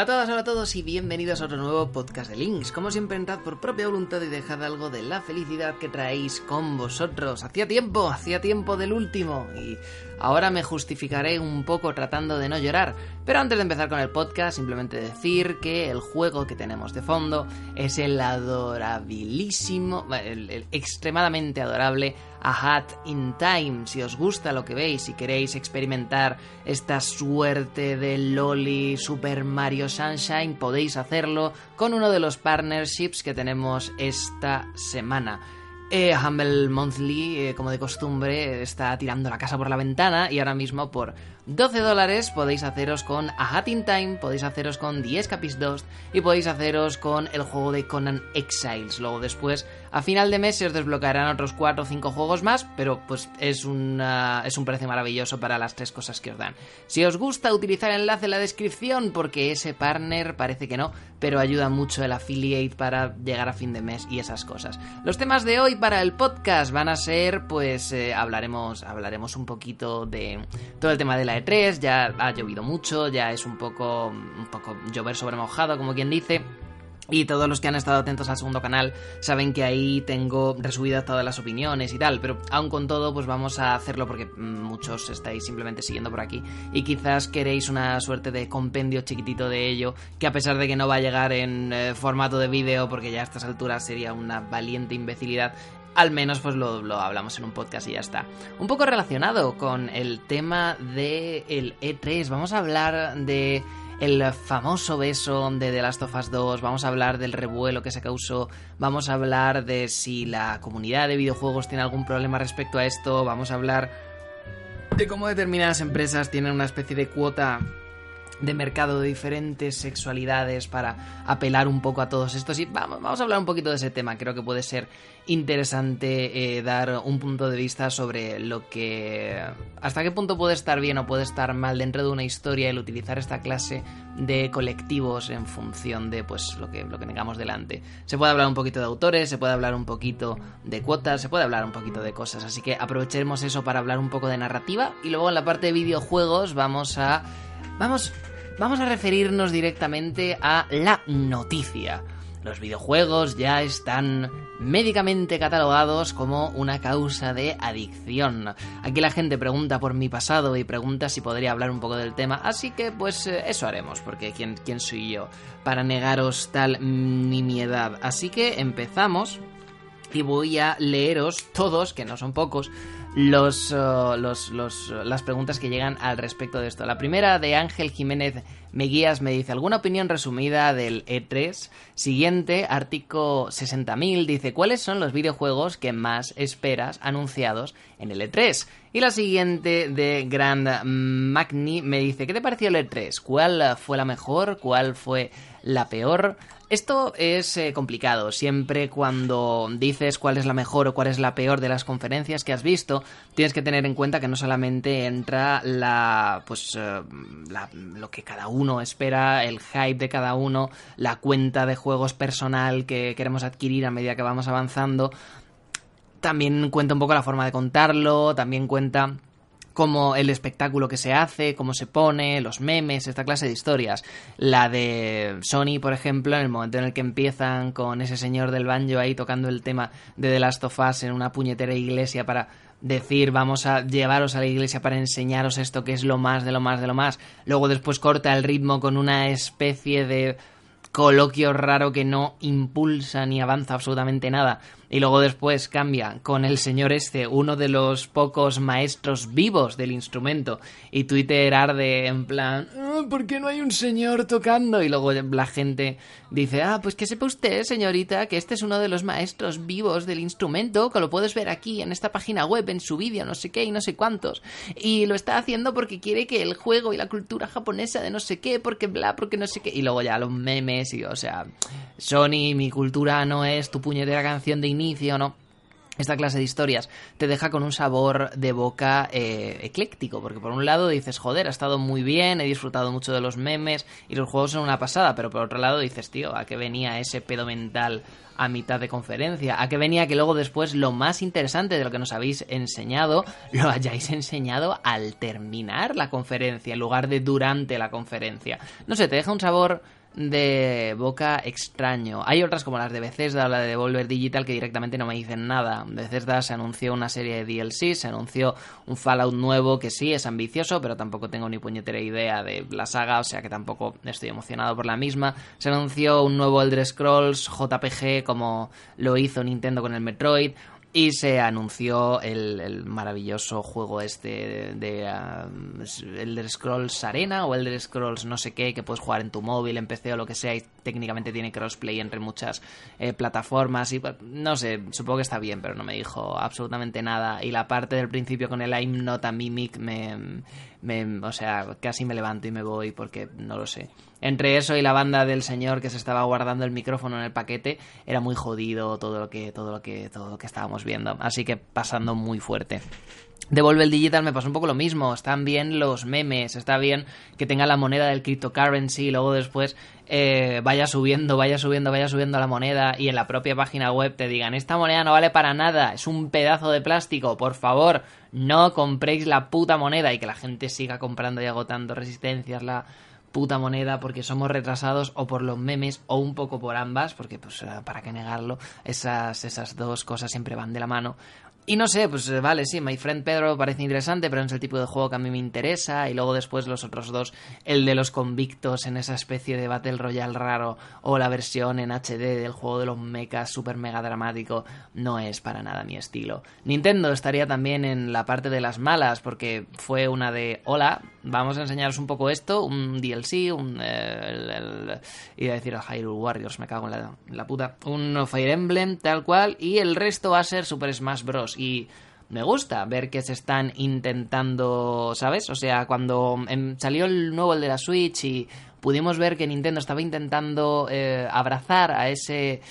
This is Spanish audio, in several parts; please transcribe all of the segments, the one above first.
a todas, hola a todos y bienvenidos a otro nuevo podcast de Links. Como siempre, entrad por propia voluntad y dejad algo de la felicidad que traéis con vosotros. Hacía tiempo, hacía tiempo del último y ahora me justificaré un poco tratando de no llorar. Pero antes de empezar con el podcast, simplemente decir que el juego que tenemos de fondo es el adorabilísimo, el, el extremadamente adorable A Hat in Time. Si os gusta lo que veis, si queréis experimentar esta suerte de Loli Super Mario Sunshine, podéis hacerlo con uno de los partnerships que tenemos esta semana. Eh, Humble Monthly, eh, como de costumbre, está tirando la casa por la ventana y ahora mismo por 12 dólares podéis haceros con A Hat in Time, podéis haceros con The Escapist 2 y podéis haceros con el juego de Conan Exiles. Luego después, a final de mes, se os desbloquearán otros 4 o 5 juegos más, pero pues es, una, es un precio maravilloso para las tres cosas que os dan. Si os gusta, utilizar el enlace en la descripción porque ese partner parece que no, pero ayuda mucho el affiliate para llegar a fin de mes y esas cosas. Los temas de hoy para el podcast van a ser, pues eh, hablaremos, hablaremos un poquito de todo el tema de la E3, ya ha llovido mucho, ya es un poco, un poco llover sobre mojado, como quien dice. Y todos los que han estado atentos al segundo canal saben que ahí tengo resubidas todas las opiniones y tal, pero aún con todo pues vamos a hacerlo porque muchos estáis simplemente siguiendo por aquí y quizás queréis una suerte de compendio chiquitito de ello que a pesar de que no va a llegar en eh, formato de vídeo porque ya a estas alturas sería una valiente imbecilidad, al menos pues lo, hablamos en un podcast y ya está. Un poco relacionado con el tema del el E3, vamos a hablar de el famoso beso de The Last of Us 2, vamos a hablar del revuelo que se causó, vamos a hablar de si la comunidad de videojuegos tiene algún problema respecto a esto, vamos a hablar de cómo determinadas empresas tienen una especie de cuota de mercado de diferentes sexualidades para apelar un poco a todos estos. Y vamos, vamos a hablar un poquito de ese tema. Creo que puede ser interesante eh, dar un punto de vista sobre lo que hasta qué punto puede estar bien o puede estar mal dentro de una historia el utilizar esta clase de colectivos en función de pues lo que lo que tengamos delante. Se puede hablar un poquito de autores se puede hablar un poquito de cuotas se puede hablar un poquito de cosas. Así que aprovechemos eso para hablar un poco de narrativa y luego en la parte de videojuegos vamos a vamos vamos a referirnos directamente a la noticia. Los videojuegos ya están médicamente catalogados como una causa de adicción. Aquí la gente pregunta por mi pasado y pregunta si podría hablar un poco del tema, así que pues eso haremos, porque ¿quién, quién soy yo para negaros tal nimiedad? Así que empezamos y voy a leeros todos, que no son pocos, los, uh, los, los, las preguntas que llegan al respecto de esto. La primera de Ángel Jiménez Meguías me dice, ¿alguna opinión resumida del E3? Siguiente, Ártico 60.000 dice, ¿cuáles son los videojuegos que más esperas anunciados en el E3? Y la siguiente de Grand Magni me dice, ¿qué te pareció el E3? ¿Cuál fue la mejor? ¿Cuál fue la peor? Esto es eh, complicado. Siempre cuando dices cuál es la mejor o cuál es la peor de las conferencias que has visto, tienes que tener en cuenta que no solamente entra la, pues, eh, la, lo que cada uno espera, el hype de cada uno, la cuenta de juegos personal que queremos adquirir a medida que vamos avanzando. También cuenta un poco la forma de contarlo, también cuenta como el espectáculo que se hace, cómo se pone, los memes, esta clase de historias. La de Sony, por ejemplo, en el momento en el que empiezan con ese señor del banjo ahí tocando el tema de The Last of Us en una puñetera iglesia para decir vamos a llevaros a la iglesia para enseñaros esto que es lo más de lo más de lo más. Luego después corta el ritmo con una especie de coloquio raro que no impulsa ni avanza absolutamente nada. Y luego después cambia con el señor este, uno de los pocos maestros vivos del instrumento. Y Twitter arde en plan, ¿por qué no hay un señor tocando? Y luego la gente dice, ah, pues que sepa usted, señorita, que este es uno de los maestros vivos del instrumento, que lo puedes ver aquí en esta página web, en su vídeo, no sé qué y no sé cuántos. Y lo está haciendo porque quiere que el juego y la cultura japonesa de no sé qué, porque bla, porque no sé qué. Y luego ya los memes y, o sea, Sony, mi cultura no es tu puñetera canción de ¿no? esta clase de historias te deja con un sabor de boca eh, ecléctico, porque por un lado dices, joder, ha estado muy bien, he disfrutado mucho de los memes y los juegos son una pasada, pero por otro lado dices, tío, ¿a qué venía ese pedo mental a mitad de conferencia? ¿A qué venía que luego después lo más interesante de lo que nos habéis enseñado lo hayáis enseñado al terminar la conferencia en lugar de durante la conferencia? No sé, te deja un sabor de boca extraño. Hay otras como las de Bethesda o la de Devolver Digital que directamente no me dicen nada. Bethesda se anunció una serie de DLC, se anunció un Fallout nuevo que sí es ambicioso, pero tampoco tengo ni puñetera idea de la saga, o sea que tampoco estoy emocionado por la misma. Se anunció un nuevo Elder Scrolls JPG como lo hizo Nintendo con el Metroid. Y se anunció el, maravilloso juego este de, um, Elder Scrolls Arena o Elder Scrolls no sé qué, que puedes jugar en tu móvil, en PC o lo que sea, y técnicamente tiene crossplay entre muchas eh, plataformas. Y no sé, supongo que está bien, pero no me dijo absolutamente nada. Y la parte del principio con el I'm not a mimic me, me, o sea, casi me levanto y me voy porque no lo sé. Entre eso y la banda del señor que se estaba guardando el micrófono en el paquete, era muy jodido todo lo que, todo lo que, todo lo que estábamos viendo. Así que pasando muy fuerte. Devolve el Digital me pasó un poco lo mismo. Están bien los memes, está bien que tenga la moneda del cryptocurrency y luego después eh, vaya subiendo, vaya subiendo, vaya subiendo la moneda y en la propia página web te digan esta moneda no vale para nada, es un pedazo de plástico, por favor, no compréis la puta moneda y que la gente siga comprando y agotando resistencias, la puta moneda porque somos retrasados o por los memes o un poco por ambas, porque pues eh, para qué negarlo, esas, esas dos cosas siempre van de la mano. Y no sé, pues eh, vale, sí, My Friend Pedro parece interesante, pero no es el tipo de juego que a mí me interesa. Y luego después los otros dos, el de los convictos en esa especie de Battle Royale raro, o la versión en HD del juego de los mechas super mega dramático, no es para nada mi estilo. Nintendo estaría también en la parte de las malas, porque fue una de, hola, vamos a enseñaros un poco esto, un DLC, un... Eh, iba a decir a Hyrule Warriors, me cago en la, la puta. Un Fire Emblem, tal cual, y el resto va a ser Super Smash Bros y me gusta ver que se están intentando, ¿sabes? O sea, cuando em, salió el nuevo el de la Switch y pudimos ver que Nintendo estaba intentando eh, abrazar a ese...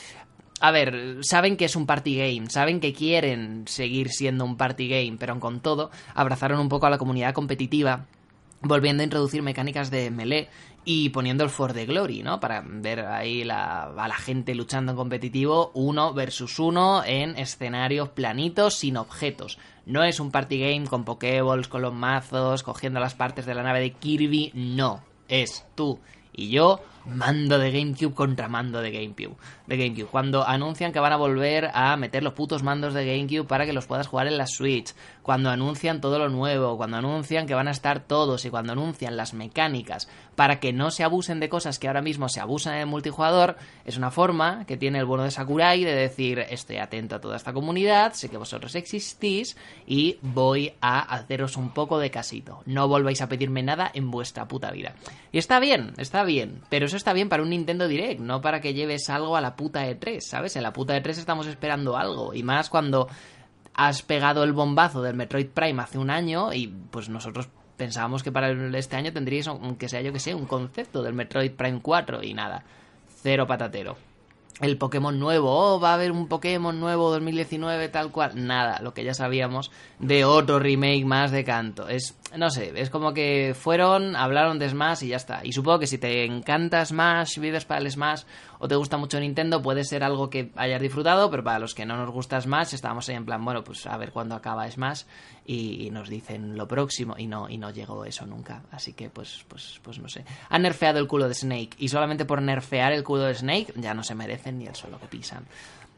A ver, saben que es un party game, saben que quieren seguir siendo un party game, pero con todo abrazaron un poco a la comunidad competitiva volviendo a introducir mecánicas de melee y poniendo el For the Glory, ¿no? Para ver ahí a la gente luchando en competitivo uno versus uno en escenarios planitos sin objetos. No es un party game con pokeballs, con los mazos, cogiendo las partes de la nave de Kirby, no. Es tú y yo mando de GameCube contra mando de GameCube. De GameCube. Cuando anuncian que van a volver a meter los putos mandos de GameCube para que los puedas jugar en la Switch. Cuando anuncian todo lo nuevo. Cuando anuncian que van a estar todos. Y cuando anuncian las mecánicas para que no se abusen de cosas que ahora mismo se abusan en el multijugador. Es una forma que tiene el bueno de Sakurai de decir estoy atento a toda esta comunidad. Sé que vosotros existís. Y voy a haceros un poco de casito. No volváis a pedirme nada en vuestra puta vida. Y está bien, está bien. Pero eso está bien para un Nintendo Direct, no para que lleves algo a la puta E3, ¿sabes? En la puta E3 estamos esperando algo, y más cuando has pegado el bombazo del Metroid Prime hace un año y pues nosotros pensábamos que para este año tendríais, aunque sea yo que sé, un concepto del Metroid Prime 4 y nada, cero patatero el Pokémon nuevo, oh, va a haber un Pokémon nuevo 2019 tal cual, nada, lo que ya sabíamos de otro remake más de canto. Es, no sé, es como que fueron, hablaron de Smash y ya está. Y supongo que si te encanta Smash, vives para el Smash o te gusta mucho Nintendo, puede ser algo que hayas disfrutado, pero para los que no nos gusta Smash, estábamos ahí en plan, bueno, pues a ver cuándo acaba Smash y, nos dicen lo próximo y no y no llegó eso nunca. Así que pues pues pues no sé. Han nerfeado el culo de Snake y solamente por nerfear el culo de Snake ya no se merecen ni el suelo que pisan.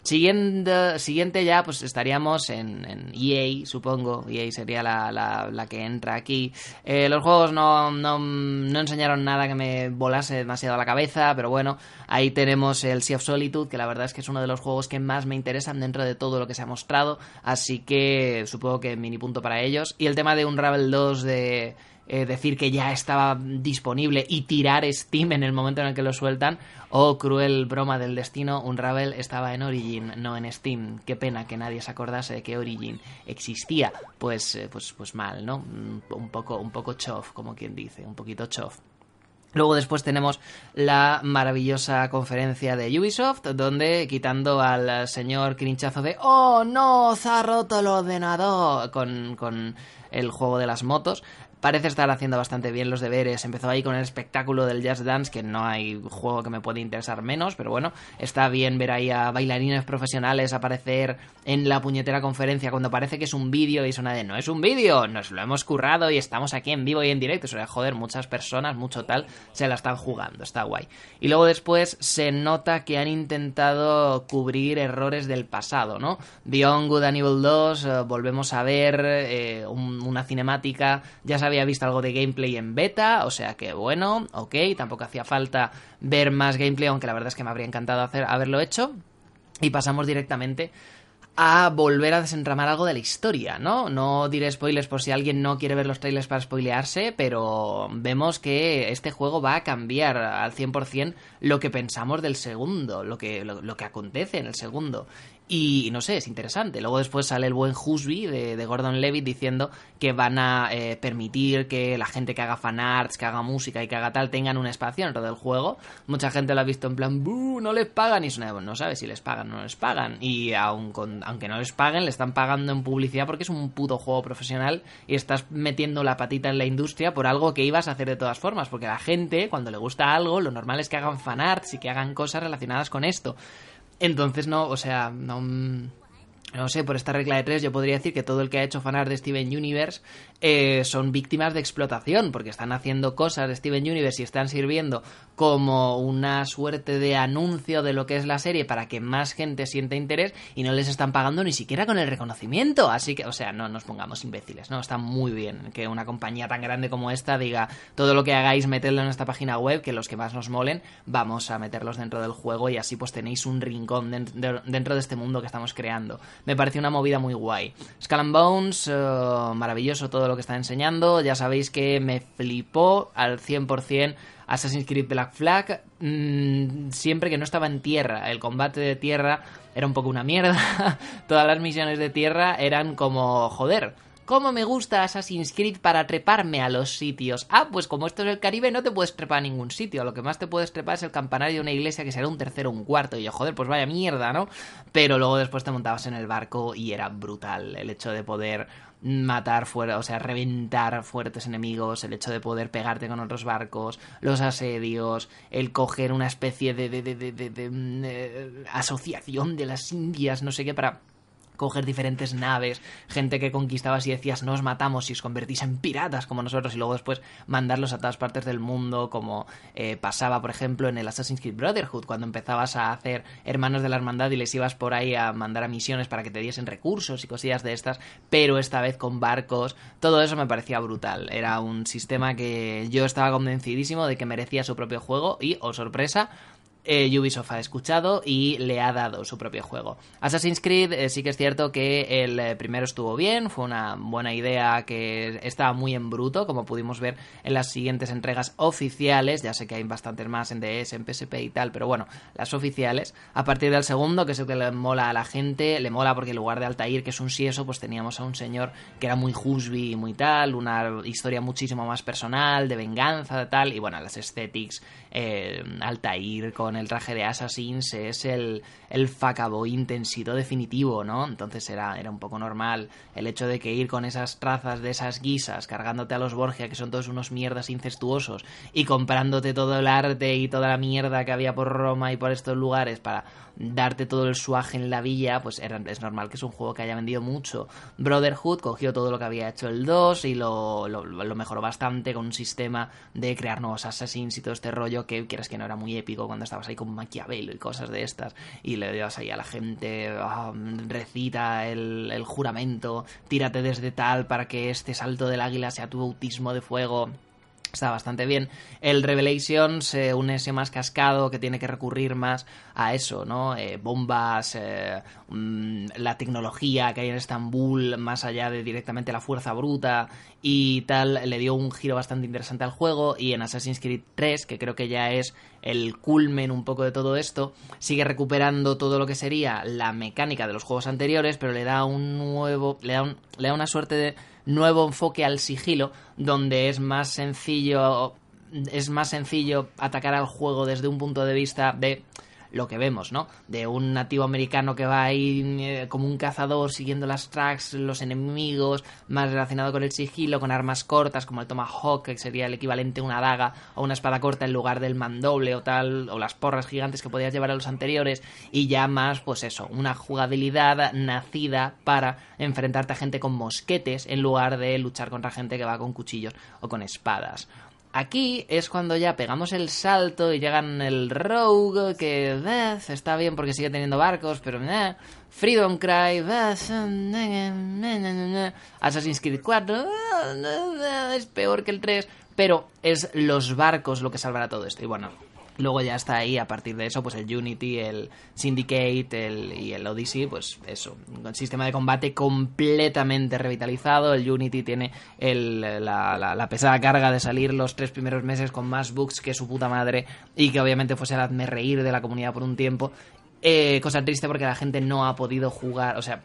Siguiente, siguiente ya, pues estaríamos en, EA, supongo. EA sería la, la, que entra aquí. Eh, los juegos no, no, no, enseñaron nada que me volase demasiado a la cabeza, pero bueno, ahí tenemos el Sea of Solitude, que la verdad es que es uno de los juegos que más me interesan dentro de todo lo que se ha mostrado. Así que supongo que mini punto para ellos. Y el tema de Unravel 2 de eh, decir que ya estaba disponible y tirar Steam en el momento en el que lo sueltan. O cruel broma del destino, un Ravel estaba en Origin, no en Steam. Qué pena que nadie se acordase de que Origin existía. Pues, eh, pues, pues mal, ¿no? Un poco, un poco chof, como quien dice, un poquito chof. Luego después tenemos la maravillosa conferencia de Ubisoft, donde quitando al señor crinchazo de ¡Oh, no! ¡Se ha roto el ordenador! con, con el juego de las motos, parece estar haciendo bastante bien los deberes. Empezó ahí con el espectáculo del Jazz Dance, que no hay juego que me pueda interesar menos, pero bueno, está bien ver ahí a bailarines profesionales aparecer en la puñetera conferencia cuando parece que es un vídeo y suena de no es un vídeo, nos lo hemos currado y estamos aquí en vivo y en directo. O sea, joder, muchas personas, mucho tal, se la están jugando, está guay. Y luego después se nota que han intentado cubrir errores del pasado, ¿no? Beyond Good and Evil 2, eh, volvemos a ver eh, un- una cinemática, ya se había visto algo de gameplay en beta, o sea que bueno, ok, tampoco hacía falta ver más gameplay, aunque la verdad es que me habría encantado hacer, haberlo hecho. Y pasamos directamente a volver a desentramar algo de la historia, ¿no? No diré spoilers por si alguien no quiere ver los trailers para spoilearse, pero vemos que este juego va a cambiar al 100% lo que pensamos del segundo, lo que, lo, lo que acontece en el segundo. Y no sé, es interesante. Luego después sale el buen Husby de, Gordon Levitt diciendo que van a eh, permitir que la gente que haga fanarts, que haga música y que haga tal tengan un espacio dentro del juego. Mucha gente lo ha visto en plan, "Buh, no les pagan y es una, no sabes si les pagan o no les pagan. Y aun con- aunque no les paguen, le están pagando en publicidad porque es un puto juego profesional y estás metiendo la patita en la industria por algo que ibas a hacer de todas formas. Porque la gente, cuando le gusta algo, lo normal es que hagan fanarts y que hagan cosas relacionadas con esto. Entonces no, o sea, no... mm, No sé, por esta regla de tres yo podría decir que todo el que ha hecho fanart de Steven Universe eh, son víctimas de explotación, porque están haciendo cosas de Steven Universe y están sirviendo como una suerte de anuncio de lo que es la serie para que más gente sienta interés y no les están pagando ni siquiera con el reconocimiento. Así que, o sea, no nos pongamos imbéciles, ¿no? Está muy bien que una compañía tan grande como esta diga todo lo que hagáis, metedlo en esta página web, que los que más nos molen, vamos a meterlos dentro del juego y así pues tenéis un rincón den- de- dentro de este mundo que estamos creando. Me parece una movida muy guay. Skull and Bones, eh, maravilloso todo lo que está enseñando. Ya sabéis que me flipó al 100% Assassin's Creed Black Flag. mm, siempre que no estaba en tierra. El combate de tierra era un poco una mierda. Todas las misiones de tierra eran como, joder. ¿Cómo me gusta Assassin's Creed para treparme a los sitios? Ah, pues como esto es el Caribe, no te puedes trepar a ningún sitio. Lo que más te puedes trepar es el campanario de una iglesia que será un tercero o un cuarto. Y yo, joder, pues vaya mierda, ¿no? Pero luego después te montabas en el barco y era brutal el hecho de poder matar fuera, o sea, reventar fuertes enemigos, el hecho de poder pegarte con otros barcos, los asedios, el coger una especie de, de, de, de, mm, eh, asociación de las Indias, no sé qué, para coger diferentes naves, gente que conquistabas y decías no os matamos y os convertís en piratas como nosotros y luego después mandarlos a todas partes del mundo como eh, pasaba por ejemplo en el Assassin's Creed Brotherhood cuando empezabas a hacer hermanos de la hermandad y les ibas por ahí a mandar a misiones para que te diesen recursos y cosillas de estas pero esta vez con barcos todo eso me parecía brutal. Era un sistema que yo estaba convencidísimo de que merecía su propio juego y oh sorpresa eh, Ubisoft ha escuchado y le ha dado su propio juego. Assassin's Creed eh, sí que es cierto que el eh, primero estuvo bien, fue una buena idea que estaba muy en bruto, como pudimos ver en las siguientes entregas oficiales, ya sé que hay bastantes más en DS, en PSP y tal, pero bueno, las oficiales. A partir del segundo, que es el que le mola a la gente, le mola porque en lugar de Altair, que es un sieso, pues teníamos a un señor que era muy husby y muy tal, una historia muchísimo más personal, de venganza, tal, y bueno, las aesthetics, eh, Altair con el traje de Assassins es el, el fuckboy intensito definitivo, ¿no? Entonces era, era un poco normal el hecho de que ir con esas trazas de esas guisas, cargándote a los Borgia, que son todos unos mierdas incestuosos, y comprándote todo el arte y toda la mierda que había por Roma y por estos lugares para darte todo el suaje en la villa, pues era, es normal que es un juego que haya vendido mucho. Brotherhood cogió todo lo que había hecho el 2 y lo, lo, mejoró bastante con un sistema de crear nuevos assassins y todo este rollo que quieres que no era muy épico cuando estabas ahí con Maquiavelo y cosas de estas y le dabas ahí a la gente, ah, recita el, el juramento, tírate desde tal para que este salto del águila sea tu bautismo de fuego. Está bastante bien. El Revelation se une ese más cascado que tiene que recurrir más a eso, ¿no? Eh, bombas, eh, mm, la tecnología que hay en Estambul, más allá de directamente la fuerza bruta y tal, le dio un giro bastante interesante al juego. Y en Assassin's Creed 3, que creo que ya es el culmen un poco de todo esto, sigue recuperando todo lo que sería la mecánica de los juegos anteriores, pero le da un nuevo, le da, un- le da una suerte de nuevo enfoque al sigilo, donde es más sencillo es más sencillo atacar al juego desde un punto de vista de lo que vemos, ¿no? De un nativo americano que va ahí eh, como un cazador siguiendo las tracks, los enemigos, más relacionado con el sigilo, con armas cortas como el Tomahawk, que sería el equivalente a una daga o una espada corta en lugar del mandoble o tal, o las porras gigantes que podías llevar a los anteriores, y ya más, pues eso, una jugabilidad nacida para enfrentarte a gente con mosquetes en lugar de luchar contra gente que va con cuchillos o con espadas. Aquí es cuando ya pegamos el salto y llegan el Rogue, que eh, está bien porque sigue teniendo barcos, pero Freedom Cry, eh, Assassin's Creed 4, eh, es peor que el 3, pero es los barcos lo que salvará todo esto. Y bueno, Luego ya está ahí, a partir de eso, pues el Unity, el Syndicate el, y el Odyssey, pues eso, un sistema de combate completamente revitalizado. El Unity tiene el, la, la, la, pesada carga de salir los tres primeros meses con más bugs que su puta madre y que obviamente fuese el hazme reír de la comunidad por un tiempo. Eh, cosa triste porque la gente no ha podido jugar, o sea,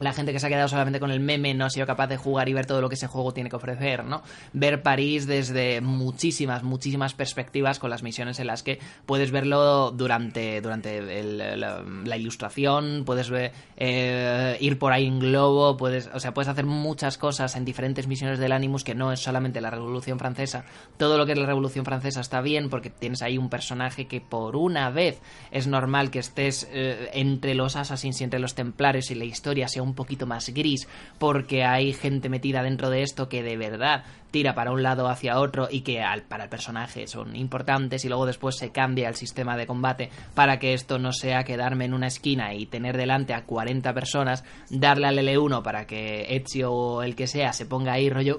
la gente que se ha quedado solamente con el meme no ha sido capaz de jugar y ver todo lo que ese juego tiene que ofrecer, ¿no? Ver París desde muchísimas, muchísimas perspectivas con las misiones en las que puedes verlo durante, durante la, ilustración, puedes ver, eh, ir por ahí en globo, puedes, o sea, puedes hacer muchas cosas en diferentes misiones del Animus que no es solamente la Revolución Francesa. Todo lo que es la Revolución Francesa está bien porque tienes ahí un personaje que por una vez es normal que estés eh, entre los Assassins y entre los Templarios y la historia sea un poquito más gris porque hay gente metida dentro de esto que de verdad tira para un lado hacia otro y que al, para el personaje son importantes y luego después se cambia el sistema de combate para que esto no sea quedarme en una esquina y tener delante a 40 personas, darle al L1 para que Ezio o el que sea se ponga ahí rollo...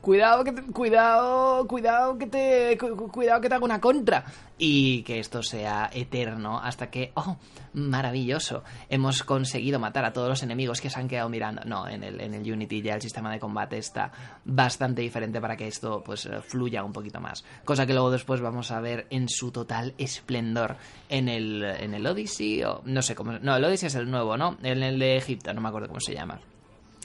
Cuidado que te, cuidado, cuidado que te cuidado que te haga una contra y que esto sea eterno hasta que oh, maravilloso, hemos conseguido matar a todos los enemigos que se han quedado mirando. No, en el en el Unity ya el sistema de combate está bastante diferente para que esto pues fluya un poquito más, cosa que luego después vamos a ver en su total esplendor en el en el Odyssey o no sé cómo, no, el Odyssey es el nuevo, ¿no? En el de Egipto, no me acuerdo cómo se llama.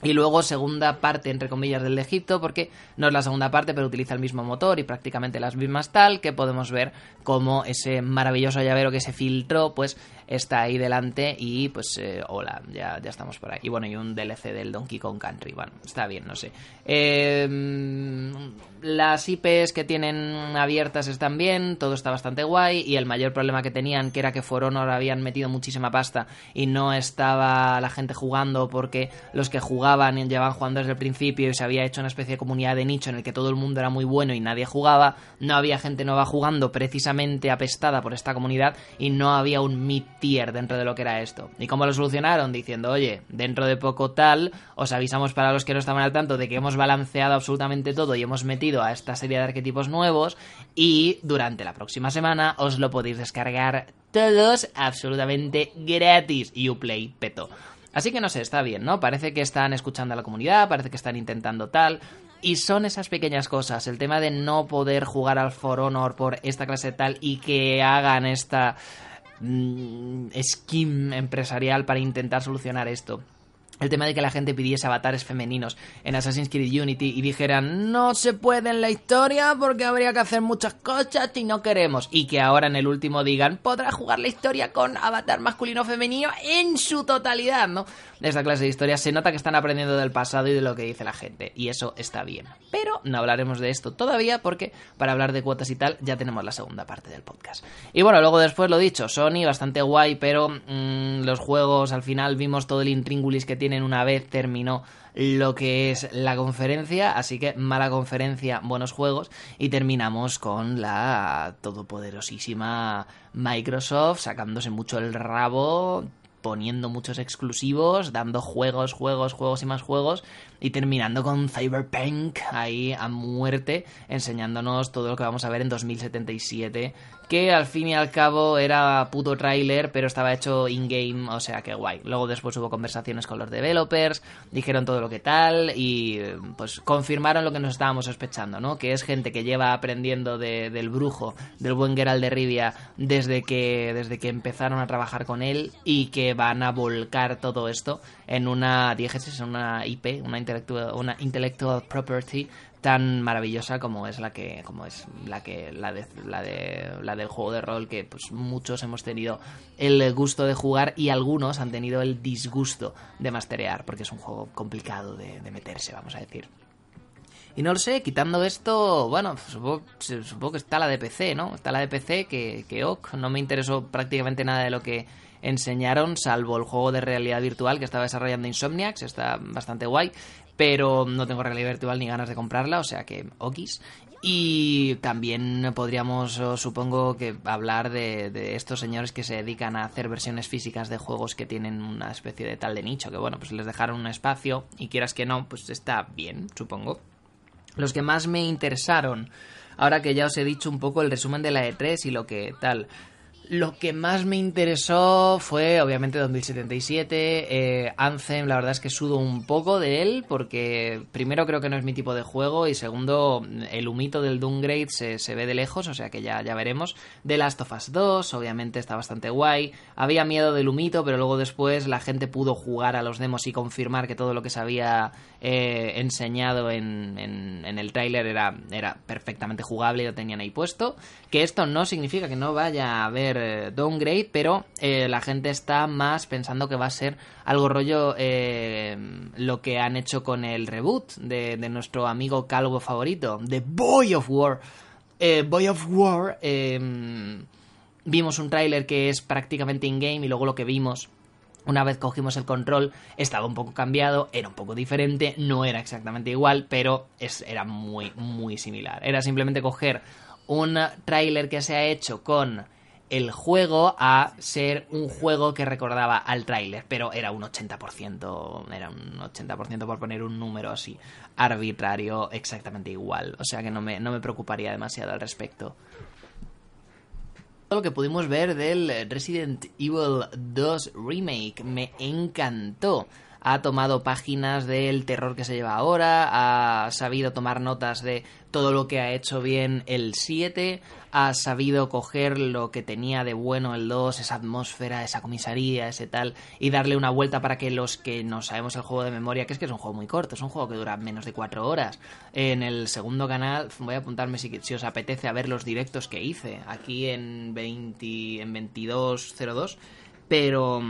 Y luego segunda parte, entre comillas, del de Egipto, porque no es la segunda parte, pero utiliza el mismo motor y prácticamente las mismas tal, que podemos ver como ese maravilloso llavero que se filtró, pues está ahí delante y pues eh, hola, ya, ya estamos por ahí. Y bueno, y un DLC del Donkey Kong Country, bueno, está bien, no sé. Eh, las IPs que tienen abiertas están bien, todo está bastante guay y el mayor problema que tenían, que era que For Honor habían metido muchísima pasta y no estaba la gente jugando porque los que jugaban llevaban jugando desde el principio y se había hecho una especie de comunidad de nicho en el que todo el mundo era muy bueno y nadie jugaba, no había gente nueva jugando precisamente apestada por esta comunidad y no había un mid tier dentro de lo que era esto. ¿Y cómo lo solucionaron? Diciendo, oye, dentro de poco tal, os avisamos para los que no estaban al tanto de que hemos balanceado absolutamente todo y hemos metido a esta serie de arquetipos nuevos y durante la próxima semana os lo podéis descargar todos absolutamente gratis. Uplay peto. Así que no sé, está bien, ¿no? Parece que están escuchando a la comunidad, parece que están intentando tal. Y son esas pequeñas cosas, el tema de no poder jugar al For Honor por esta clase tal y que hagan esta mmm, scheme empresarial para intentar solucionar esto el tema de que la gente pidiese avatares femeninos en Assassin's Creed Unity y dijeran no se puede en la historia porque habría que hacer muchas cosas y no queremos y que ahora en el último digan podrá jugar la historia con avatar masculino o femenino en su totalidad, ¿no? De esta clase de historias se nota que están aprendiendo del pasado y de lo que dice la gente y eso está bien. Pero no hablaremos de esto todavía porque para hablar de cuotas y tal ya tenemos la segunda parte del podcast. Y bueno, luego después lo dicho, Sony bastante guay, pero mmm, los juegos al final vimos todo el intríngulis que tienen una vez terminó lo que es la conferencia, así que mala conferencia, buenos juegos, y terminamos con la todopoderosísima Microsoft sacándose mucho el rabo, poniendo muchos exclusivos, dando juegos, juegos, juegos y más juegos, y terminando con Cyberpunk ahí a muerte, enseñándonos todo lo que vamos a ver en 2077, que al fin y al cabo era puto tráiler, pero estaba hecho in-game, o sea que guay. Luego después hubo conversaciones con los developers, dijeron todo lo que tal, y pues confirmaron lo que nos estábamos sospechando, ¿no? Que es gente que lleva aprendiendo de, del brujo, del buen Geralt de Rivia, desde que, desde que empezaron a trabajar con él, y que van a volcar todo esto en una, es una IP, una una intellectual property tan maravillosa como es la que como es la que la de la de la del juego de rol que pues muchos hemos tenido el gusto de jugar y algunos han tenido el disgusto de masterear porque es un juego complicado de, de meterse vamos a decir y no lo sé, quitando esto, bueno, supongo, supongo, que está la de PC, ¿no? Está la de PC que, que ok, no me interesó prácticamente nada de lo que enseñaron, salvo el juego de realidad virtual que estaba desarrollando Insomniacs, está bastante guay, pero no tengo realidad virtual ni ganas de comprarla, o sea que okis. Y también podríamos, supongo, que hablar de, de, estos señores que se dedican a hacer versiones físicas de juegos que tienen una especie de tal de nicho, que bueno, pues les dejaron un espacio y quieras que no, pues está bien, supongo. Los que más me interesaron, ahora que ya os he dicho un poco el resumen de la E3 y lo que tal. Lo que más me interesó fue, obviamente, 2077. Eh, Anthem, la verdad es que sudo un poco de él, porque primero creo que no es mi tipo de juego, y segundo, el humito del Downgrade se, se ve de lejos, o sea que ya, ya veremos. The Last of Us 2, obviamente está bastante guay. Había miedo del humito, pero luego después la gente pudo jugar a los demos y confirmar que todo lo que se había eh, enseñado en, en, el tráiler era, era perfectamente jugable y lo tenían ahí puesto. Que esto no significa que no vaya a haber eh, downgrade, pero eh, la gente está más pensando que va a ser algo rollo eh, lo que han hecho con el reboot de, de, nuestro amigo calvo favorito, de Boy of War. Boy of War, vimos un tráiler que es prácticamente in-game y luego lo que vimos una vez cogimos el control, estaba un poco cambiado, era un poco diferente, no era exactamente igual, pero es, era muy, muy similar. Era simplemente coger un tráiler que se ha hecho con el juego a ser un juego que recordaba al tráiler, pero era un 80%, era un 80% por poner un número así arbitrario, exactamente igual, o sea que no me, no me preocuparía demasiado al respecto. Lo que pudimos ver del Resident Evil 2 Remake. Me encantó ha tomado páginas del terror que se lleva ahora, ha sabido tomar notas de todo lo que ha hecho bien el 7, ha sabido coger lo que tenía de bueno el 2, esa atmósfera, esa comisaría, ese tal, y darle una vuelta para que los que no sabemos el juego de memoria, que es que es un juego muy corto, es un juego que dura menos de 4 horas. En el segundo canal, voy a apuntarme si, si os apetece a ver los directos que hice, aquí en, 20, en 2202 pero,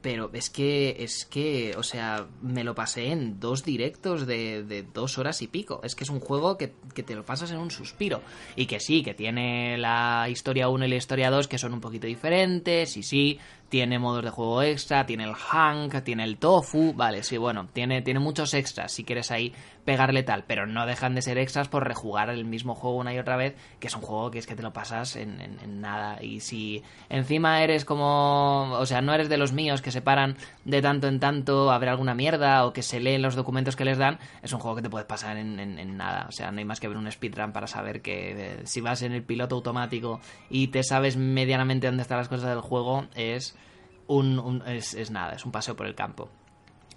pero es que, es que, o sea, me lo pasé en dos directos de, de dos horas y pico. Es que es un juego que, que, te lo pasas en un suspiro. Y que sí, que tiene la historia 1 y la historia 2 que son un poquito diferentes, y sí, tiene modos de juego extra, tiene el Hank, tiene el Tofu, vale, sí, bueno, tiene, tiene muchos extras si quieres ahí pegarle tal, pero no dejan de ser extras por rejugar el mismo juego una y otra vez, que es un juego que es que te lo pasas en, en, en nada. Y si encima eres como, o sea, no eres de los míos que se paran de tanto en tanto a ver alguna mierda o que se leen los documentos que les dan, es un juego que te puedes pasar en, en nada. O sea, no hay más que ver un speedrun para saber que eh, si vas en el piloto automático y te sabes medianamente dónde están las cosas del juego, es un, es, es, nada, es un paseo por el campo.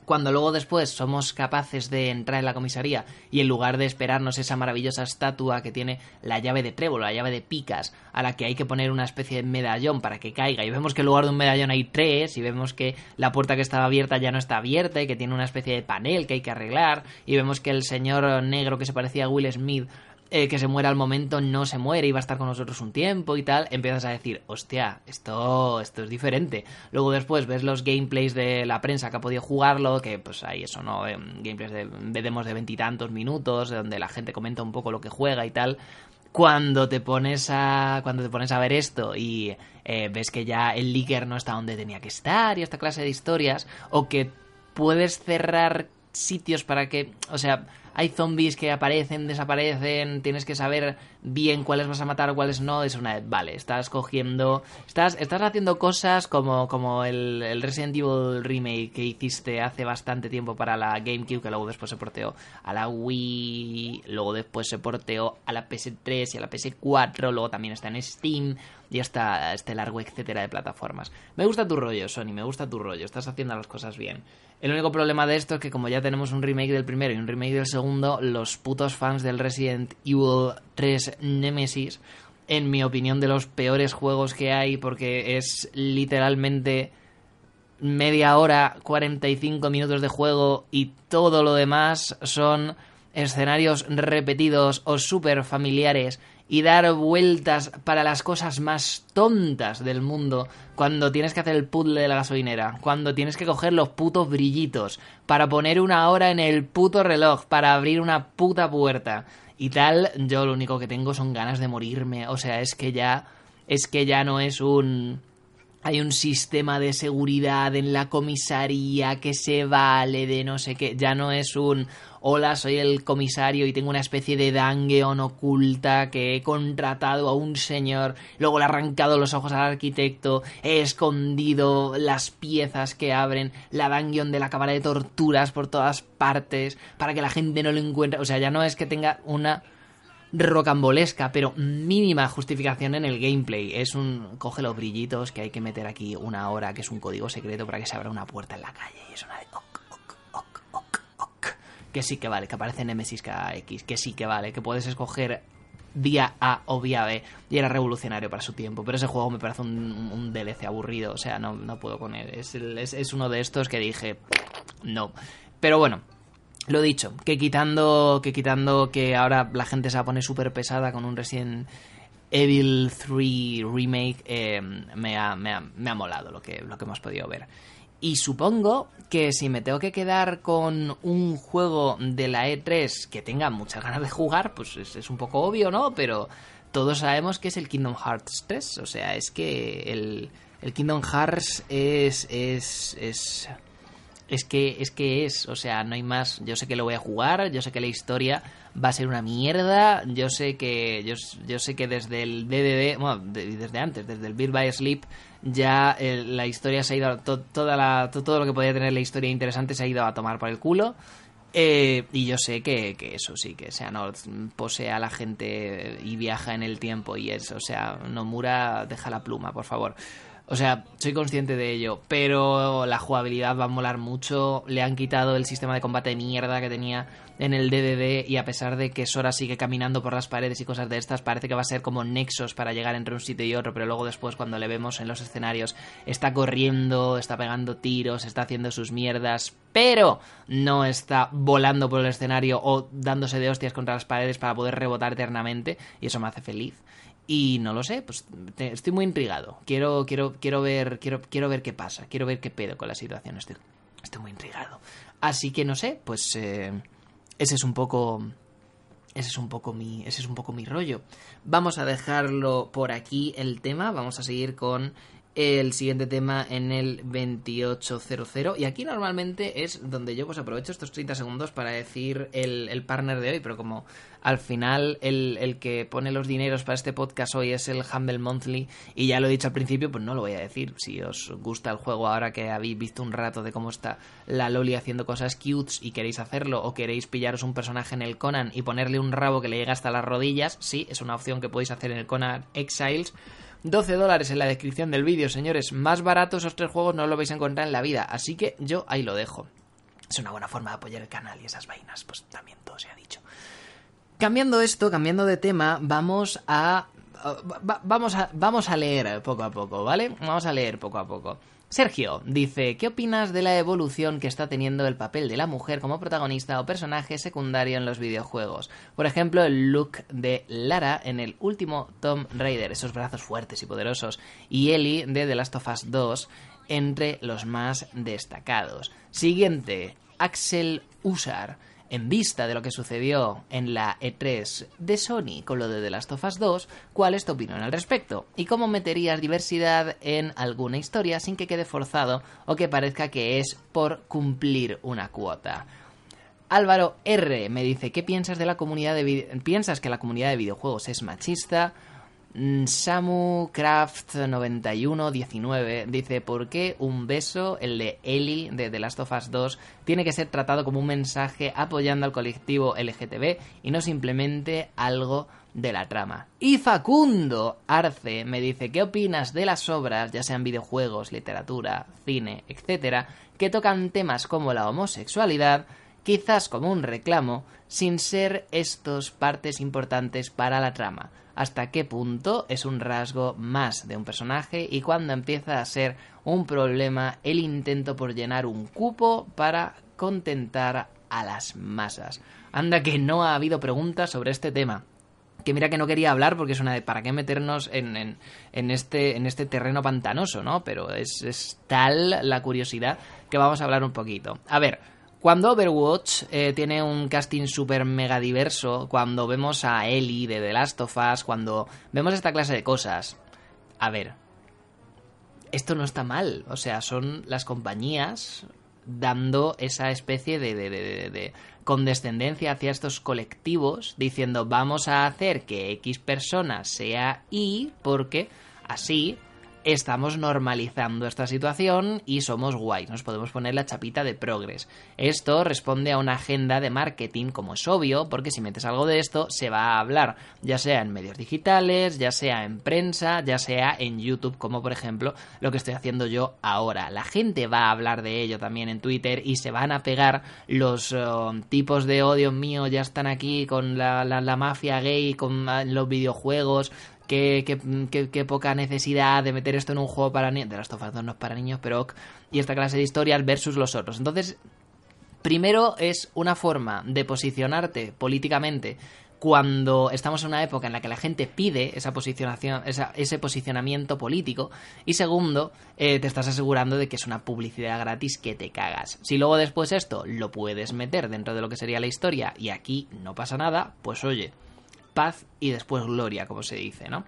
Cuando luego después somos capaces de entrar en la comisaría y en lugar de esperarnos esa maravillosa estatua que tiene la llave de trébol, la llave de picas, a la que hay que poner una especie de medallón para que caiga, y vemos que en lugar de un medallón hay tres, y vemos que la puerta que estaba abierta ya no está abierta y que tiene una especie de panel que hay que arreglar, y vemos que el señor negro que se parecía a Will Smith eh, que se muera al momento no se muere y va a estar con nosotros un tiempo y tal, empiezas a decir, hostia, esto, esto es diferente. Luego después ves los gameplays de la prensa que ha podido jugarlo, que pues hay eso, ¿no? Eh, gameplays de, demos de veintitantos minutos, donde la gente comenta un poco lo que juega y tal. Cuando te pones a. Cuando te pones a ver esto y eh, ves que ya el leaker no está donde tenía que estar y esta clase de historias, o que puedes cerrar sitios para que. O sea, hay zombies que aparecen, desaparecen, tienes que saber bien cuáles vas a matar, cuáles no. Es una. Vale, estás cogiendo. Estás, estás haciendo cosas como, como el, el Resident Evil Remake que hiciste hace bastante tiempo para la GameCube, que luego después se porteó a la Wii, luego después se porteó a la PS3 y a la PS4, luego también está en Steam y hasta este largo etcétera de plataformas. Me gusta tu rollo, Sony, me gusta tu rollo, estás haciendo las cosas bien. El único problema de esto es que como ya tenemos un remake del primero y un remake del segundo, los putos fans del Resident Evil 3 Nemesis, en mi opinión, de los peores juegos que hay, porque es literalmente media hora, 45 minutos de juego y todo lo demás son escenarios repetidos o súper familiares y dar vueltas para las cosas más tontas del mundo cuando tienes que hacer el puzzle de la gasolinera, cuando tienes que coger los putos brillitos para poner una hora en el puto reloj, para abrir una puta puerta y tal, yo lo único que tengo son ganas de morirme, o sea, es que ya es que ya no es un hay un sistema de seguridad en la comisaría que se vale de no sé qué. Ya no es un hola, soy el comisario y tengo una especie de dungeon oculta que he contratado a un señor, luego le he arrancado los ojos al arquitecto, he escondido las piezas que abren la dungeon de la cámara de torturas por todas partes para que la gente no lo encuentre. O sea, ya no es que tenga una rocambolesca, pero mínima justificación en el gameplay. Es un. Coge los brillitos que hay que meter aquí una hora, que es un código secreto para que se abra una puerta en la calle. Y es una de. ok, ok, ok, ok. Que sí que vale, que aparece Nemesis KX, que sí que vale, que puedes escoger vía A o vía B y era revolucionario para su tiempo. Pero ese juego me parece un, DLC aburrido, o sea, no, no puedo con él. Es, es, es uno de estos que dije, no. Pero bueno, lo dicho, que quitando que quitando que ahora la gente se va a poner súper pesada con un Resident Evil 3 Remake, eh, me, ha, me, ha, me ha molado lo que, lo que hemos podido ver. Y supongo que si me tengo que quedar con un juego de la E3 que tenga muchas ganas de jugar, pues es, un poco obvio, ¿no? Pero todos sabemos que es el Kingdom Hearts 3. O sea, es que el, el Kingdom Hearts es, es, es, es que es que es, o sea, no hay más. Yo sé que lo voy a jugar, yo sé que la historia va a ser una mierda, yo sé que yo, yo sé que desde el DDD, bueno, de- desde antes, desde el Build by Sleep ya eh, la historia se ha ido to- toda la to- todo lo que podía tener la historia interesante se ha ido a tomar por el culo. Eh, y yo sé que, que eso sí, que Seanort posee a la gente y viaja en el tiempo y es, o sea, Nomura deja la pluma, por favor. O sea, soy consciente de ello, pero la jugabilidad va a molar mucho. Le han quitado el sistema de combate de mierda que tenía en el DDD y a pesar de que Sora sigue caminando por las paredes y cosas de estas, parece que va a ser como nexos para llegar entre un sitio y otro, pero luego después cuando le vemos en los escenarios está corriendo, está pegando tiros, está haciendo sus mierdas, pero no está volando por el escenario o dándose de hostias contra las paredes para poder rebotar eternamente y eso me hace feliz. Y no lo sé, pues estoy muy intrigado. Quiero, quiero, quiero ver, quiero, quiero ver qué pasa, quiero ver qué pedo con la situación. Estoy, estoy muy intrigado. Así que no sé, pues eh, ese es un poco. Ese es un poco mi. Ese es un poco mi rollo. Vamos a dejarlo por aquí el tema. Vamos a seguir con el siguiente tema en el 2800. Y aquí normalmente es donde yo pues aprovecho estos 30 segundos para decir el, el partner de hoy. Pero como al final el, el que pone los dineros para este podcast hoy es el Humble Monthly. Y ya lo he dicho al principio, pues no lo voy a decir. Si os gusta el juego ahora que habéis visto un rato de cómo está la Loli haciendo cosas cutes y queréis hacerlo, o queréis pillaros un personaje en el Conan y ponerle un rabo que le llega hasta las rodillas, sí, es una opción que podéis hacer en el Conan Exiles. 12 dólares en la descripción del vídeo, señores. Más baratos esos tres juegos no lo vais a encontrar en la vida. Así que yo ahí lo dejo. Es una buena forma de apoyar el canal y esas vainas, pues también todo se ha dicho. Cambiando esto, cambiando de tema, vamos a va- vamos a vamos a leer poco a poco, ¿vale? Vamos a leer poco a poco. Sergio dice, ¿qué opinas de la evolución que está teniendo el papel de la mujer como protagonista o personaje secundario en los videojuegos? Por ejemplo, el look de Lara en el último Tomb Raider, esos brazos fuertes y poderosos, y Ellie de The Last of Us 2 entre los más destacados. Siguiente, Axel Usar. En vista de lo que sucedió en la E3 de Sony con lo de The Last of Us 2, ¿cuál es tu opinión al respecto? ¿Y cómo meterías diversidad en alguna historia sin que quede forzado o que parezca que es por cumplir una cuota? Álvaro R me dice, ¿qué piensas de la comunidad de piensas que la comunidad de videojuegos es machista? Mm, Samu Craft 9119 dice ¿Por qué un beso, el de Ellie de The Last of Us 2, tiene que ser tratado como un mensaje apoyando al colectivo LGTB y no simplemente algo de la trama? Y Facundo Arce me dice ¿Qué opinas de las obras, ya sean videojuegos, literatura, cine, etcétera, que tocan temas como la homosexualidad quizás como un reclamo, sin ser estos partes importantes para la trama. Hasta qué punto es un rasgo más de un personaje y cuándo empieza a ser un problema el intento por llenar un cupo para contentar a las masas. Anda que no ha habido preguntas sobre este tema que mira que no quería hablar porque es una de para qué meternos en, en, en este, en este terreno pantanoso, ¿no? Pero es, es, tal la curiosidad que vamos a hablar un poquito. A ver, cuando Overwatch eh, tiene un casting súper mega diverso, cuando vemos a Ellie de The Last of Us, cuando vemos esta clase de cosas, a ver, esto no está mal, o sea, son las compañías dando esa especie de, de, de, de, condescendencia hacia estos colectivos, diciendo vamos a hacer que X persona sea Y porque así estamos normalizando esta situación y somos guays, nos podemos poner la chapita de progres. Esto responde a una agenda de marketing, como es obvio, porque si metes algo de esto se va a hablar, ya sea en medios digitales, ya sea en prensa, ya sea en YouTube, como por ejemplo lo que estoy haciendo yo ahora. La gente va a hablar de ello también en Twitter y se van a pegar los uh, tipos de odio mío, ya están aquí con la, la, la mafia gay, con uh, los videojuegos, Qué, qué, poca necesidad de meter esto en un juego para niños. De las tofas no es para niños, pero y esta clase de historias versus los otros. Entonces, primero es una forma de posicionarte políticamente cuando estamos en una época en la que la gente pide esa posicionación, esa, ese posicionamiento político. Y segundo, eh, te estás asegurando de que es una publicidad gratis que te cagas. Si luego después esto lo puedes meter dentro de lo que sería la historia y aquí no pasa nada, pues oye paz y después gloria, como se dice, ¿no?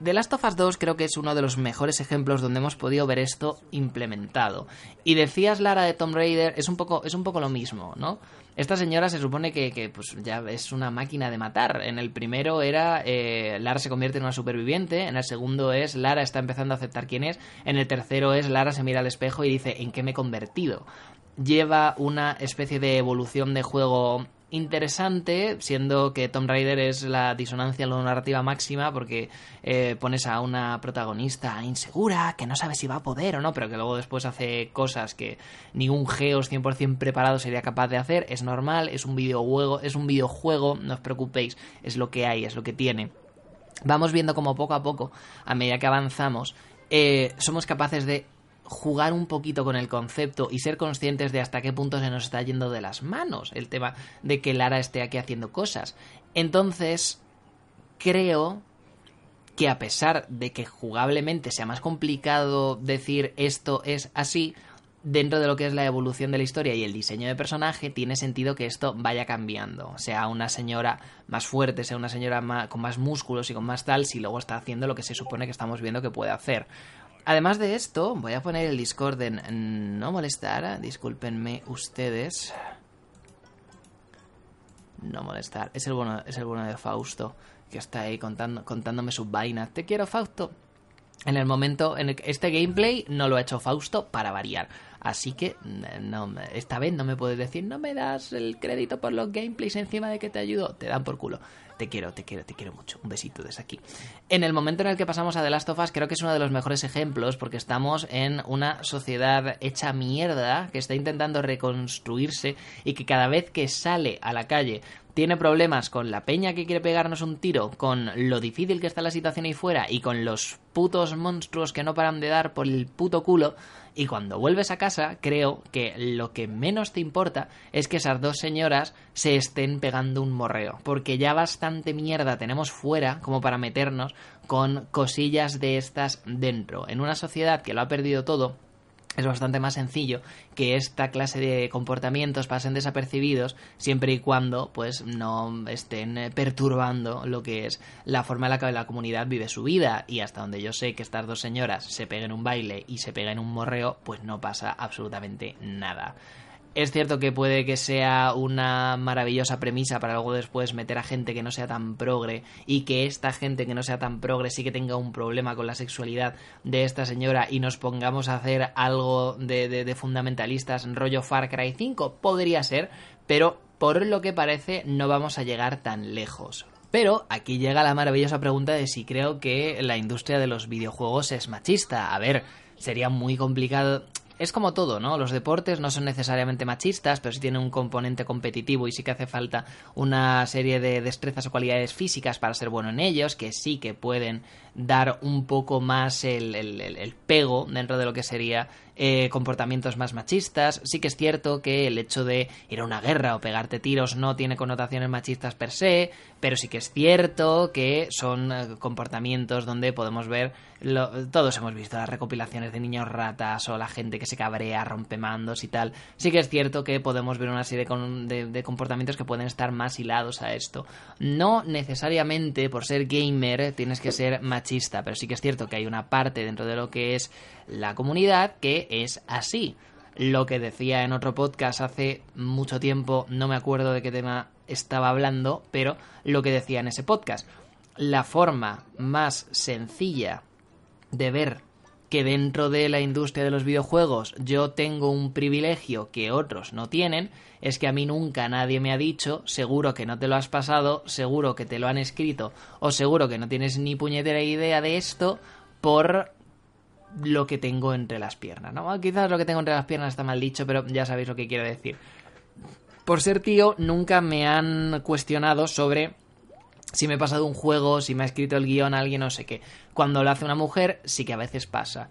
The Last of Us 2 creo que es uno de los mejores ejemplos donde hemos podido ver esto implementado. Y decías, Lara, de Tomb Raider, es un poco, es un poco lo mismo, ¿no? Esta señora se supone que, pues ya es una máquina de matar. En el primero era eh, Lara se convierte en una superviviente, en el segundo es Lara está empezando a aceptar quién es, en el tercero es Lara se mira al espejo y dice ¿en qué me he convertido? Lleva una especie de evolución de juego interesante, siendo que Tomb Raider es la disonancia la narrativa máxima, porque eh, pones a una protagonista insegura, que no sabe si va a poder o no, pero que luego después hace cosas que ningún Geos 100% preparado sería capaz de hacer, es normal, es un videojuego, es un videojuego, no os preocupéis, es lo que hay, es lo que tiene. Vamos viendo como poco a poco, a medida que avanzamos, eh, somos capaces de jugar un poquito con el concepto y ser conscientes de hasta qué punto se nos está yendo de las manos el tema de que Lara esté aquí haciendo cosas. Entonces, creo que a pesar de que jugablemente sea más complicado decir esto es así, dentro de lo que es la evolución de la historia y el diseño de personaje, tiene sentido que esto vaya cambiando. Sea una señora más fuerte, sea una señora más, con más músculos y con más tal, si luego está haciendo lo que se supone que estamos viendo que puede hacer. Además de esto, voy a poner el Discord en no molestar. Discúlpenme ustedes. No molestar. Es el bueno, es el bueno de Fausto, que está ahí contando, contándome sus vainas. Te quiero, Fausto. En el momento, en el, este gameplay no lo ha hecho Fausto para variar. Así que no, esta vez no me puedes decir, no me das el crédito por los gameplays encima de que te ayudo. Te dan por culo. Te quiero, te quiero, te quiero mucho. Un besito desde aquí. En el momento en el que pasamos a The Last of Us, creo que es uno de los mejores ejemplos porque estamos en una sociedad hecha mierda que está intentando reconstruirse y que cada vez que sale a la calle tiene problemas con la peña que quiere pegarnos un tiro, con lo difícil que está la situación ahí fuera y con los putos monstruos que no paran de dar por el puto culo. Y cuando vuelves a casa, creo que lo que menos te importa es que esas dos señoras se estén pegando un morreo. Porque ya bastante mierda tenemos fuera como para meternos con cosillas de estas dentro. En una sociedad que lo ha perdido todo, es bastante más sencillo que esta clase de comportamientos pasen desapercibidos siempre y cuando pues no estén perturbando lo que es la forma en la que la comunidad vive su vida y hasta donde yo sé que estas dos señoras se peguen un baile y se peguen un morreo pues no pasa absolutamente nada. Es cierto que puede que sea una maravillosa premisa para luego después meter a gente que no sea tan progre y que esta gente que no sea tan progre sí que tenga un problema con la sexualidad de esta señora y nos pongamos a hacer algo de, de, de fundamentalistas rollo Far Cry 5. Podría ser, pero por lo que parece no vamos a llegar tan lejos. Pero aquí llega la maravillosa pregunta de si creo que la industria de los videojuegos es machista. A ver, sería muy complicado es como todo, ¿no? Los deportes no son necesariamente machistas, pero sí tienen un componente competitivo y sí que hace falta una serie de destrezas o cualidades físicas para ser bueno en ellos, que sí que pueden dar un poco más el, el- el- pego dentro de lo que sería eh, comportamientos más machistas. Sí que es cierto que el hecho de ir a una guerra o pegarte tiros no tiene connotaciones machistas per se, pero sí que es cierto que son eh, comportamientos donde podemos ver, todos hemos visto las recopilaciones de niños ratas o la gente que se cabrea, rompe mandos y tal. Sí que es cierto que podemos ver una serie de comportamientos que pueden estar más hilados a esto. No necesariamente por ser gamer tienes que ser machista, pero sí que es cierto que hay una parte dentro de lo que es la comunidad que es así. Lo que decía en otro podcast hace mucho tiempo, no me acuerdo de qué tema estaba hablando, pero lo que decía en ese podcast. La forma más sencilla de ver que dentro de la industria de los videojuegos yo tengo un privilegio que otros no tienen, es que a mí nunca nadie me ha dicho, seguro que no te lo has pasado, seguro que te lo han escrito, o seguro que no tienes ni puñetera idea de esto, por lo que tengo entre las piernas, ¿no? Quizás lo que tengo entre las piernas está mal dicho, pero ya sabéis lo que quiero decir. Por ser tío, nunca me han cuestionado sobre si me he pasado un juego, si me ha escrito el guion alguien, no sé qué. Cuando lo hace una mujer, sí que a veces pasa.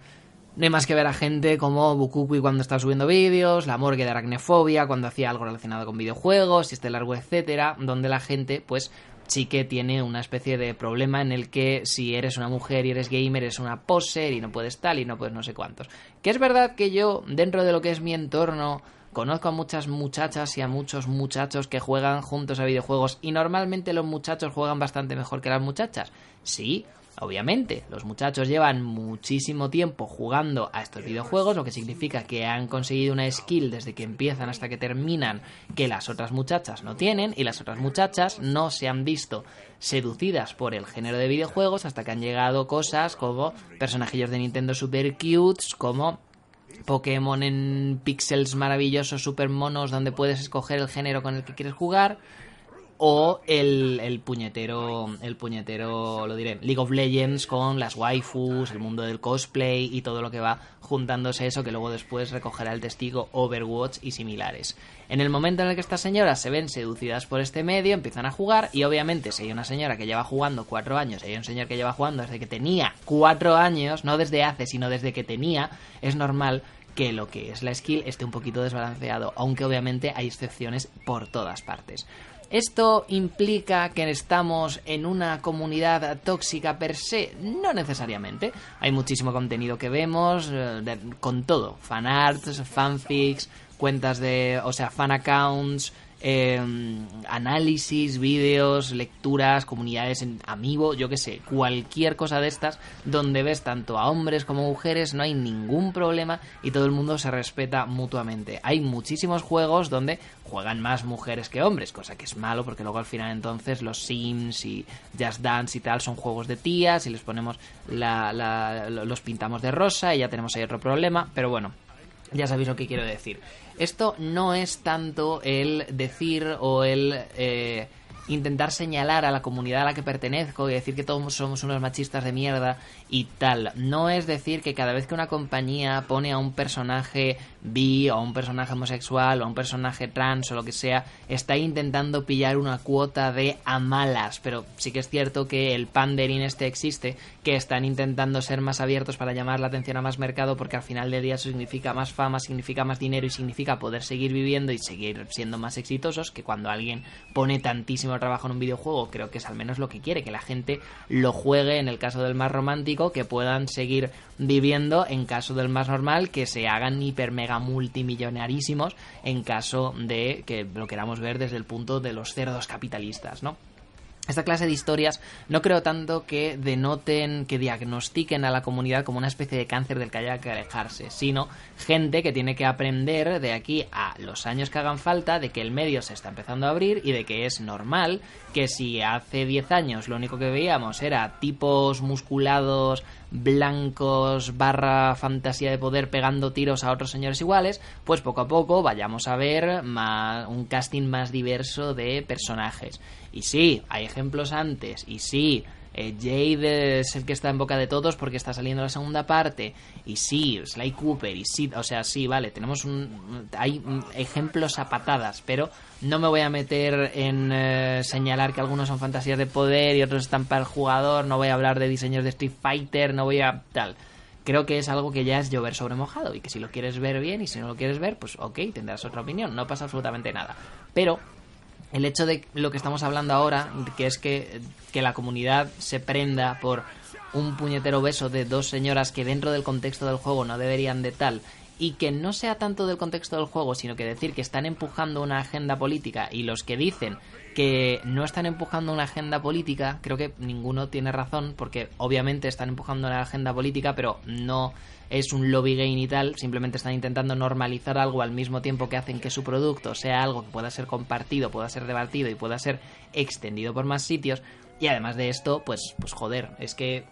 No hay más que ver a gente como Bukukui cuando estaba subiendo vídeos, la morgue de aracnefobia cuando hacía algo relacionado con videojuegos, y este largo, etcétera, donde la gente, pues, sí que tiene una especie de problema en el que si eres una mujer y eres gamer, eres una poser y no puedes tal y no puedes no sé cuántos. Que es verdad que yo, dentro de lo que es mi entorno, Conozco a muchas muchachas y a muchos muchachos que juegan juntos a videojuegos y normalmente los muchachos juegan bastante mejor que las muchachas. Sí, obviamente, los muchachos llevan muchísimo tiempo jugando a estos videojuegos, lo que significa que han conseguido una skill desde que empiezan hasta que terminan que las otras muchachas no tienen y las otras muchachas no se han visto seducidas por el género de videojuegos hasta que han llegado cosas como personajillos de Nintendo Super Cutes, como Pokémon en píxeles maravillosos, super monos, donde puedes escoger el género con el que quieres jugar. O el, el puñetero, el puñetero, lo diré, League of Legends con las waifus, el mundo del cosplay y todo lo que va juntándose eso que luego después recogerá el testigo Overwatch y similares. En el momento en el que estas señoras se ven seducidas por este medio, empiezan a jugar y obviamente si hay una señora que lleva jugando cuatro años y hay un señor que lleva jugando desde que tenía cuatro años, no desde hace, sino desde que tenía, es normal que lo que es la skill esté un poquito desbalanceado, aunque obviamente hay excepciones por todas partes. ¿Esto implica que estamos en una comunidad tóxica per se? No necesariamente. Hay muchísimo contenido que vemos, eh, con todo. Fanarts, fanfics, cuentas de... o sea, fan accounts, eh, análisis, vídeos, lecturas, comunidades en amigo, yo qué sé, cualquier cosa de estas donde ves tanto a hombres como mujeres, no hay ningún problema y todo el mundo se respeta mutuamente. Hay muchísimos juegos donde juegan más mujeres que hombres, cosa que es malo porque luego al final entonces los Sims y Just Dance y tal son juegos de tías y les ponemos la, la- los pintamos de rosa y ya tenemos ahí otro problema, pero bueno, ya sabéis lo que quiero decir. Esto no es tanto el decir o el eh, intentar señalar a la comunidad a la que pertenezco y decir que todos somos unos machistas de mierda y tal. No es decir que cada vez que una compañía pone a un personaje bi o a un personaje homosexual o a un personaje trans o lo que sea, está intentando pillar una cuota de a malas. Pero sí que es cierto que el pandering este existe, que están intentando ser más abiertos para llamar la atención a más mercado porque al final del día eso significa más fama, significa más dinero y significa poder seguir viviendo y seguir siendo más exitosos que cuando alguien pone tantísimo trabajo en un videojuego, creo que es al menos lo que quiere, que la gente lo juegue en el caso del más romántico, que puedan seguir viviendo en caso del más normal, que se hagan hiper mega multimillonarísimos en caso de que lo queramos ver desde el punto de los cerdos capitalistas, ¿no? Esta clase de historias no creo tanto que denoten, que diagnostiquen a la comunidad como una especie de cáncer del que haya que alejarse, sino gente que tiene que aprender de aquí a los años que hagan falta de que el medio se está empezando a abrir y de que es normal que si hace 10 años lo único que veíamos era tipos musculados, blancos, barra fantasía de poder pegando tiros a otros señores iguales, pues poco a poco vayamos a ver más, un casting más diverso de personajes. Y sí, hay ejemplos antes, y sí, eh, Jade es el que está en boca de todos porque está saliendo la segunda parte, y sí, Sly Cooper, y sí, o sea, sí, vale, tenemos un... hay ejemplos a patadas, pero no me voy a meter en eh, señalar que algunos son fantasías de poder y otros están para el jugador, no voy a hablar de diseños de Street Fighter, no voy a tal. Creo que es algo que ya es llover sobre mojado y que si lo quieres ver bien y si no lo quieres ver, pues ok, tendrás otra opinión, no pasa absolutamente nada. Pero el hecho de lo que estamos hablando ahora, que es que, que la comunidad se prenda por un puñetero beso de dos señoras que dentro del contexto del juego no deberían de tal y que no sea tanto del contexto del juego, sino que decir que están empujando una agenda política y los que dicen que no están empujando una agenda política, creo que ninguno tiene razón, porque obviamente están empujando una agenda política, pero no es un lobby gain y tal, simplemente están intentando normalizar algo al mismo tiempo que hacen que su producto sea algo que pueda ser compartido, pueda ser debatido y pueda ser extendido por más sitios. Y además de esto, pues, pues joder, es que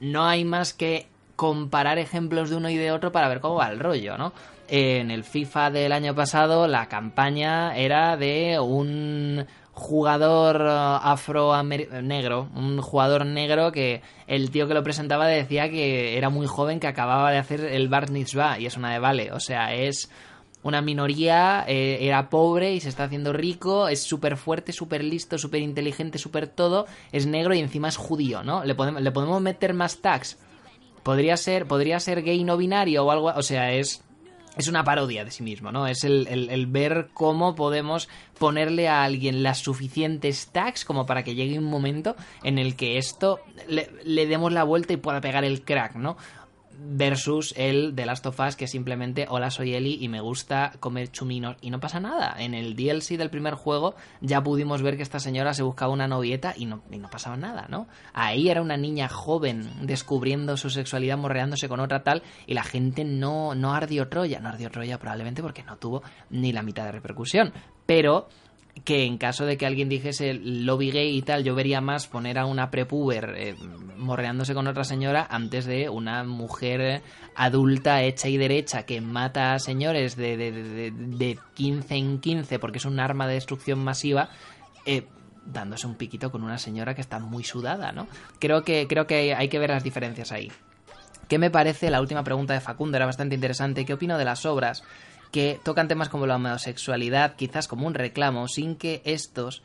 no hay más que comparar ejemplos de uno y de otro para ver cómo va el rollo, ¿no? En el FIFA del año pasado la campaña era de un jugador uh, afro negro, un jugador negro que el tío que lo presentaba decía que era muy joven, que acababa de hacer el Bar Mitzvah, y es una de vale, o sea, es una minoría, eh, era pobre y se está haciendo rico, es súper fuerte, súper listo, súper inteligente, súper todo, es negro y encima es judío, ¿no? ¿Le podemos, le podemos meter más tags? Podría ser, podría ser gay no binario o algo, o sea, es es una parodia de sí mismo, ¿no? Es el, ver cómo podemos ponerle a alguien las suficientes tags como para que llegue un momento en el que esto le demos la vuelta y pueda pegar el crack, ¿no? Versus el de Last of Us que simplemente hola soy Eli y me gusta comer chuminos y no pasa nada. En el DLC del primer juego ya pudimos ver que esta señora se buscaba una novieta y no, y no pasaba nada, ¿no? Ahí era una niña joven descubriendo su sexualidad, morreándose con otra tal y la gente no, no ardió Troya, no ardió Troya probablemente porque no tuvo ni la mitad de repercusión. Pero que en caso de que alguien dijese lobby gay y tal, yo vería más poner a una prepuber eh, morreándose con otra señora antes de una mujer adulta hecha y derecha que mata a señores de, de, de, 15 en 15 porque es un arma de destrucción masiva. Eh, dándose un piquito con una señora que está muy sudada, ¿no? Creo que, creo que hay que ver las diferencias ahí. ¿Qué me parece? La última pregunta de Facundo era bastante interesante. ¿Qué opino de las obras? Que tocan temas como la homosexualidad, quizás como un reclamo, sin que estos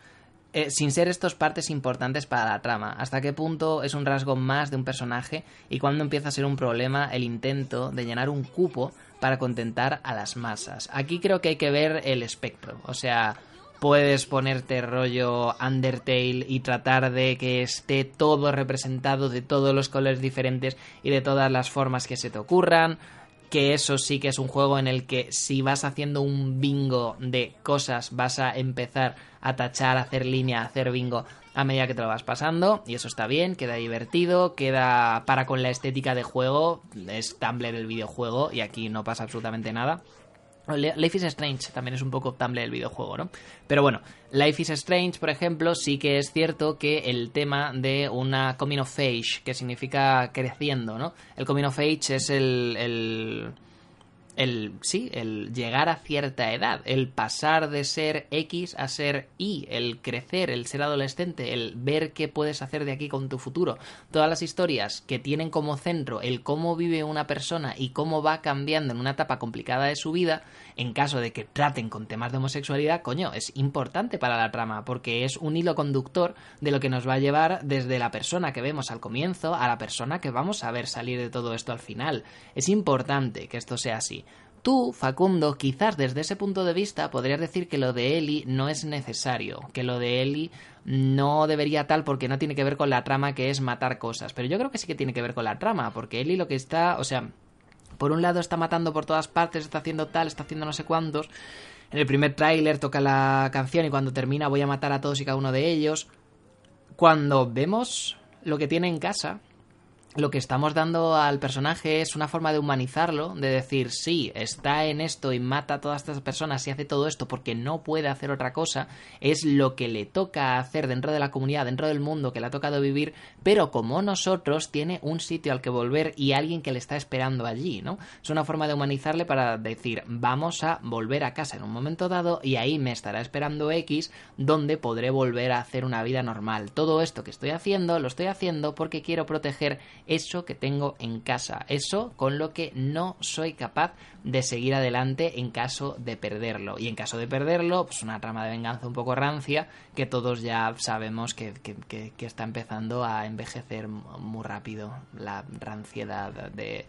eh, sin ser estos partes importantes para la trama. ¿Hasta qué punto es un rasgo más de un personaje y cuándo empieza a ser un problema el intento de llenar un cupo para contentar a las masas? Aquí creo que hay que ver el espectro. O sea, puedes ponerte rollo Undertale y tratar de que esté todo representado de todos los colores diferentes y de todas las formas que se te ocurran que eso sí que es un juego en el que si vas haciendo un bingo de cosas vas a empezar a tachar, a hacer línea, a hacer bingo a medida que te lo vas pasando y eso está bien, queda divertido, queda para con la estética de juego, es Tumblr el videojuego y aquí no pasa absolutamente nada. Life is Strange también es un poco Tumblr del videojuego, ¿no? Pero bueno, Life is Strange, por ejemplo, sí que es cierto que el tema de una coming of age, que significa creciendo, ¿no? El coming of age es el el sí, el llegar a cierta edad, el pasar de ser X a ser Y, el crecer, el ser adolescente, el ver qué puedes hacer de aquí con tu futuro. Todas las historias que tienen como centro el cómo vive una persona y cómo va cambiando en una etapa complicada de su vida, en caso de que traten con temas de homosexualidad, coño, es importante para la trama, porque es un hilo conductor de lo que nos va a llevar desde la persona que vemos al comienzo a la persona que vamos a ver salir de todo esto al final. Es importante que esto sea así. Tú, Facundo, quizás desde ese punto de vista podrías decir que lo de Eli no es necesario, que lo de Eli no debería tal porque no tiene que ver con la trama que es matar cosas, pero yo creo que sí que tiene que ver con la trama, porque Eli lo que está, o sea, por un lado está matando por todas partes, está haciendo tal, está haciendo no sé cuántos. En el primer tráiler toca la canción y cuando termina voy a matar a todos y cada uno de ellos. Cuando vemos lo que tiene en casa, lo que estamos dando al personaje es una forma de humanizarlo, de decir, sí, está en esto y mata a todas estas personas y hace todo esto porque no puede hacer otra cosa, es lo que le toca hacer dentro de la comunidad, dentro del mundo que le ha tocado vivir, pero como nosotros tiene un sitio al que volver y alguien que le está esperando allí, ¿no? Es una forma de humanizarle para decir, vamos a volver a casa en un momento dado y ahí me estará esperando X donde podré volver a hacer una vida normal. Todo esto que estoy haciendo lo estoy haciendo porque quiero proteger eso que tengo en casa, eso con lo que no soy capaz de seguir adelante en caso de perderlo. Y en caso de perderlo, pues una trama de venganza un poco rancia que todos ya sabemos que, que, que está empezando a envejecer muy rápido. La ranciedad de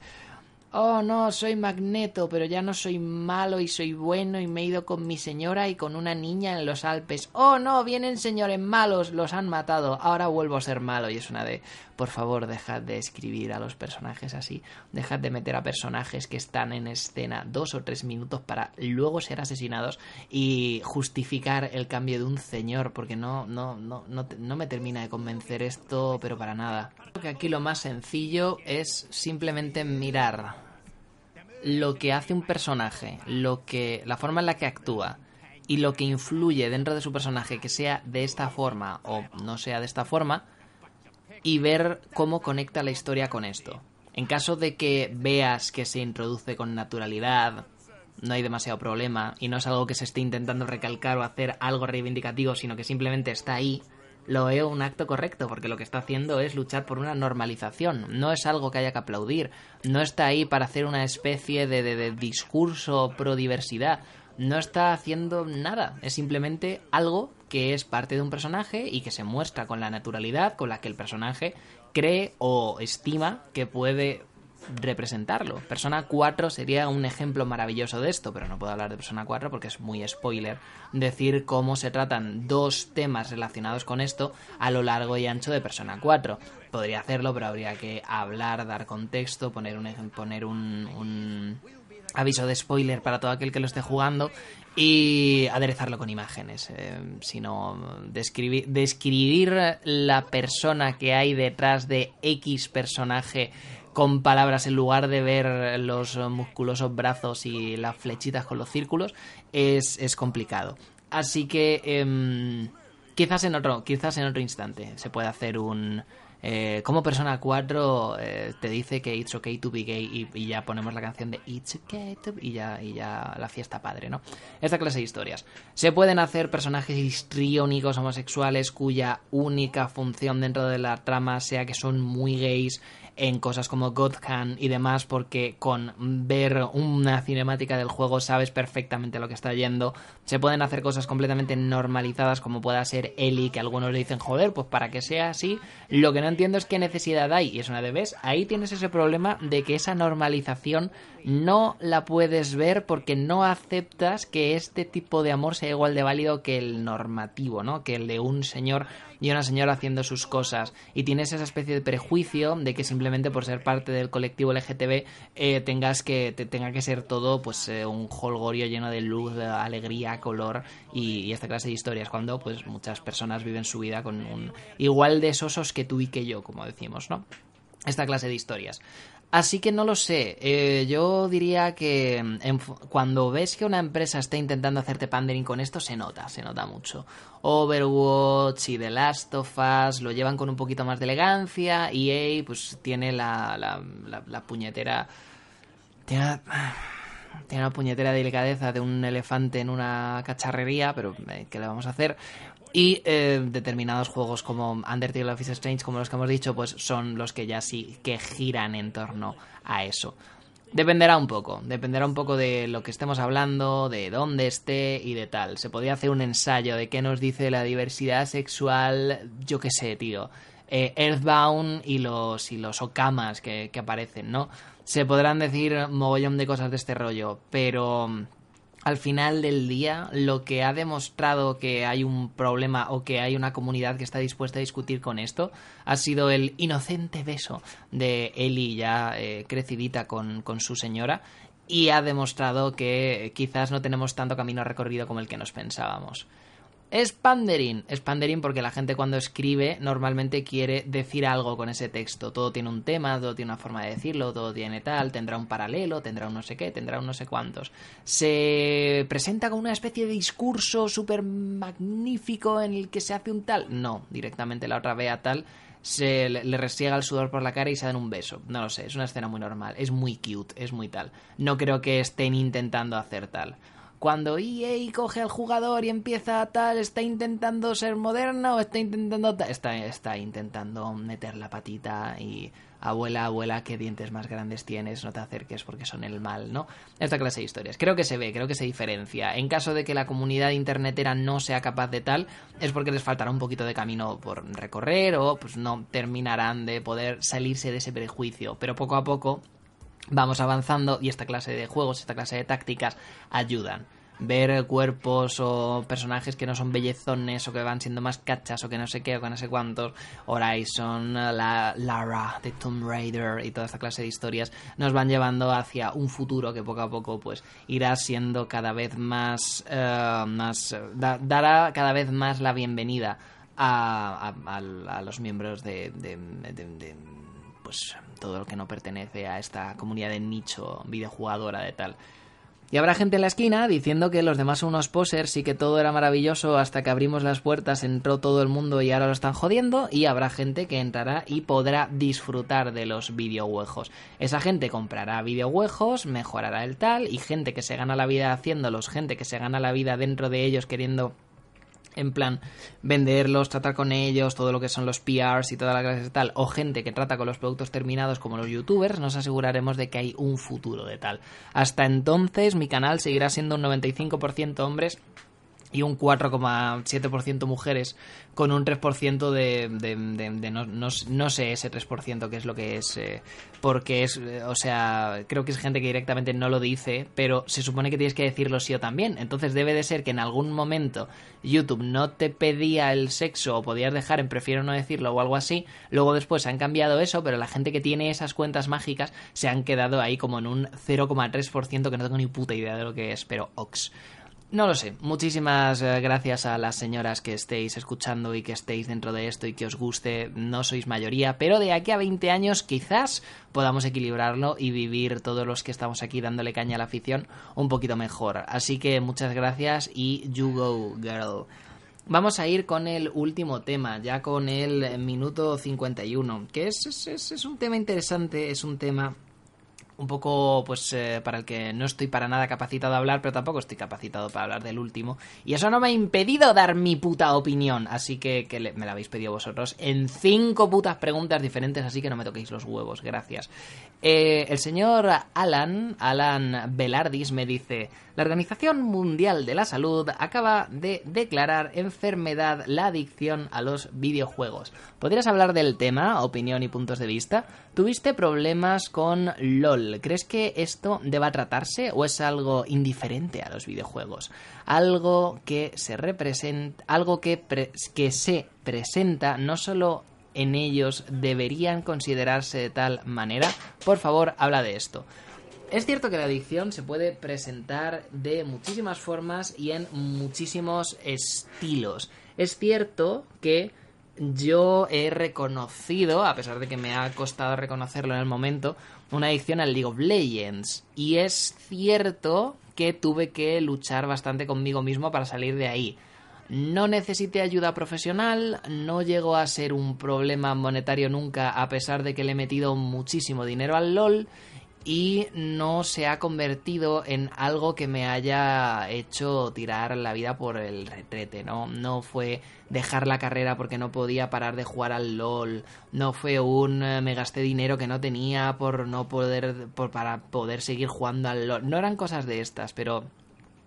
oh no, soy Magneto, pero ya no soy malo y soy bueno y me he ido con mi señora y con una niña en los Alpes. Oh no, vienen señores malos, los han matado, ahora vuelvo a ser malo. Y es una de, por favor, dejad de escribir a los personajes así, dejad de meter a personajes que están en escena dos o tres minutos para luego ser asesinados y justificar el cambio de un señor, porque no, no, no, no, no me termina de convencer esto, pero para nada. Creo que aquí lo más sencillo es simplemente mirar lo que hace un personaje, lo que la forma en la que actúa y lo que influye dentro de su personaje que sea de esta forma o no sea de esta forma y ver cómo conecta la historia con esto. En caso de que veas que se introduce con naturalidad, no hay demasiado problema y no es algo que se esté intentando recalcar o hacer algo reivindicativo, sino que simplemente está ahí, lo veo un acto correcto, porque lo que está haciendo es luchar por una normalización. No es algo que haya que aplaudir. No está ahí para hacer una especie de, discurso pro diversidad. No está haciendo nada. Es simplemente algo que es parte de un personaje y que se muestra con la naturalidad con la que el personaje cree o estima que puede representarlo. Persona 4 sería un ejemplo maravilloso de esto, pero no puedo hablar de Persona 4 porque es muy spoiler decir cómo se tratan dos temas relacionados con esto a lo largo y ancho de Persona 4. Podría hacerlo, pero habría que hablar, dar contexto, poner un, poner un, un aviso de spoiler para todo aquel que lo esté jugando y aderezarlo con imágenes, eh, sino describir, describir la persona que hay detrás de X personaje con palabras en lugar de ver los musculosos brazos y las flechitas con los círculos es, es complicado. Así que eh, quizás en otro quizás en otro instante se puede hacer un eh, como Persona 4 eh, te dice que it's okay to be gay y, y, ya ponemos la canción de it's okay to be, y ya, y ya la fiesta padre, ¿no? Esta clase de historias. Se pueden hacer personajes histriónicos homosexuales cuya única función dentro de la trama sea que son muy gays en cosas como God y demás, porque con ver una cinemática del juego sabes perfectamente lo que está yendo. Se pueden hacer cosas completamente normalizadas, como pueda ser Ellie, que algunos le dicen, joder, pues para que sea así. Lo que no entiendo es qué necesidad hay, y es una de vez, ahí tienes ese problema de que esa normalización no la puedes ver porque no aceptas que este tipo de amor sea igual de válido que el normativo, ¿no? Que el de un señor y una señora haciendo sus cosas. Y tienes esa especie de prejuicio de que simplemente por ser parte del colectivo LGTB eh, tengas que, te, tenga que ser todo pues eh, un holgorio lleno de luz, de alegría, color y, y, esta clase de historias. Cuando pues muchas personas viven su vida con un igual de sosos que tú y que yo, como decimos, ¿no? Esta clase de historias. Así que no lo sé. Eh, yo diría que en, cuando ves que una empresa está intentando hacerte pandering con esto, se nota, se nota mucho. Overwatch y The Last of Us lo llevan con un poquito más de elegancia. EA, pues tiene la, la, la, la puñetera. Tiene, tiene una puñetera delicadeza de un elefante en una cacharrería, pero eh, ¿qué le vamos a hacer? Y eh, determinados juegos como Undertale Office Strange, como los que hemos dicho, pues son los que ya sí que giran en torno a eso. Dependerá un poco, dependerá un poco de lo que estemos hablando, de dónde esté y de tal. Se podría hacer un ensayo de qué nos dice la diversidad sexual, yo qué sé, tío. Eh, Earthbound y los, y los Okamas que, que aparecen, ¿no? Se podrán decir mogollón de cosas de este rollo, pero al final del día lo que ha demostrado que hay un problema o que hay una comunidad que está dispuesta a discutir con esto ha sido el inocente beso de Ellie ya eh, crecidita con, con su señora y ha demostrado que quizás no tenemos tanto camino recorrido como el que nos pensábamos. Es pandering porque la gente cuando escribe normalmente quiere decir algo con ese texto. Todo tiene un tema, todo tiene una forma de decirlo, todo tiene tal, tendrá un paralelo, tendrá un no sé qué, tendrá un no sé cuántos. Se presenta con una especie de discurso súper magnífico en el que se hace un tal. No, directamente la otra ve a tal se le resiega el sudor por la cara y se dan un beso. No lo sé, es una escena muy normal, es muy cute, es muy tal. No creo que estén intentando hacer tal. Cuando EA coge al jugador y empieza tal, está intentando ser moderna o está intentando ta- está, está intentando meter la patita y abuela, abuela, qué dientes más grandes tienes, no te acerques porque son el mal, ¿no? Esta clase de historias. Creo que se ve, creo que se diferencia. En caso de que la comunidad internetera no sea capaz de tal, es porque les faltará un poquito de camino por recorrer o pues no terminarán de poder salirse de ese prejuicio. Pero poco a poco vamos avanzando y esta clase de juegos, esta clase de tácticas ayudan. Ver cuerpos o personajes que no son bellezones o que van siendo más cachas o que no sé qué o que no sé cuántos, Horizon, la Lara de Tomb Raider y toda esta clase de historias nos van llevando hacia un futuro que poco a poco pues irá siendo cada vez más, eh, más eh, da- dará cada vez más la bienvenida a, los miembros de pues todo lo que no pertenece a esta comunidad de nicho videojugadora de tal. Y habrá gente en la esquina diciendo que los demás son unos posers y que todo era maravilloso hasta que abrimos las puertas, entró todo el mundo y ahora lo están jodiendo. Y habrá gente que entrará y podrá disfrutar de los videojuegos. Esa gente comprará videojuegos, mejorará el tal, y gente que se gana la vida haciéndolos, gente que se gana la vida dentro de ellos queriendo en plan venderlos, tratar con ellos, todo lo que son los PRs y toda la clase tal, o gente que trata con los productos terminados como los youtubers, nos aseguraremos de que hay un futuro de tal. Hasta entonces mi canal seguirá siendo un 95% hombres y un 4,7% mujeres con un 3% de, de, de- de no, no- no sé ese 3% qué es lo que es eh, porque es eh, o sea creo que es gente que directamente no lo dice pero se supone que tienes que decirlo sí o también. Entonces debe de ser que en algún momento YouTube no te pedía el sexo o podías dejar en prefiero no decirlo o algo así luego después han cambiado eso pero la gente que tiene esas cuentas mágicas se han quedado ahí como en un 0,3% que no tengo ni puta idea de lo que es pero ox no lo sé. Muchísimas eh, gracias a las señoras que estéis escuchando y que estéis dentro de esto y que os guste. No sois mayoría, pero de aquí a 20 años quizás podamos equilibrarlo y vivir todos los que estamos aquí dándole caña a la afición un poquito mejor. Así que muchas gracias y you go, girl. Vamos a ir con el último tema, ya con el minuto 51, que es, es, es- es un tema interesante, es un tema un poco, pues, eh, para el que no estoy para nada capacitado a hablar, pero tampoco estoy capacitado para hablar del último. Y eso no me ha impedido dar mi puta opinión. Así que, que me la habéis pedido vosotros en cinco putas preguntas diferentes, así que no me toquéis los huevos, gracias. Eh, el señor Alan, Alan Velardis, me dice: La Organización Mundial de la Salud acaba de declarar enfermedad la adicción a los videojuegos. ¿Podrías hablar del tema, opinión y puntos de vista? ¿Tuviste problemas con LOL? ¿Crees que esto deba tratarse o es algo indiferente a los videojuegos? Algo que se representa, algo que, que se presenta no solo en ellos deberían considerarse de tal manera? Por favor, habla de esto. Es cierto que la adicción se puede presentar de muchísimas formas y en muchísimos estilos. Es cierto que yo he reconocido, a pesar de que me ha costado reconocerlo en el momento, una adicción al League of Legends. Y es cierto que tuve que luchar bastante conmigo mismo para salir de ahí. No necesité ayuda profesional, no llegó a ser un problema monetario nunca, a pesar de que le he metido muchísimo dinero al LOL y no se ha convertido en algo que me haya hecho tirar la vida por el retrete, ¿no? No fue dejar la carrera porque no podía parar de jugar al LOL, no fue un eh, me gasté dinero que no tenía por no poder por, para poder seguir jugando al LOL. No eran cosas de estas, pero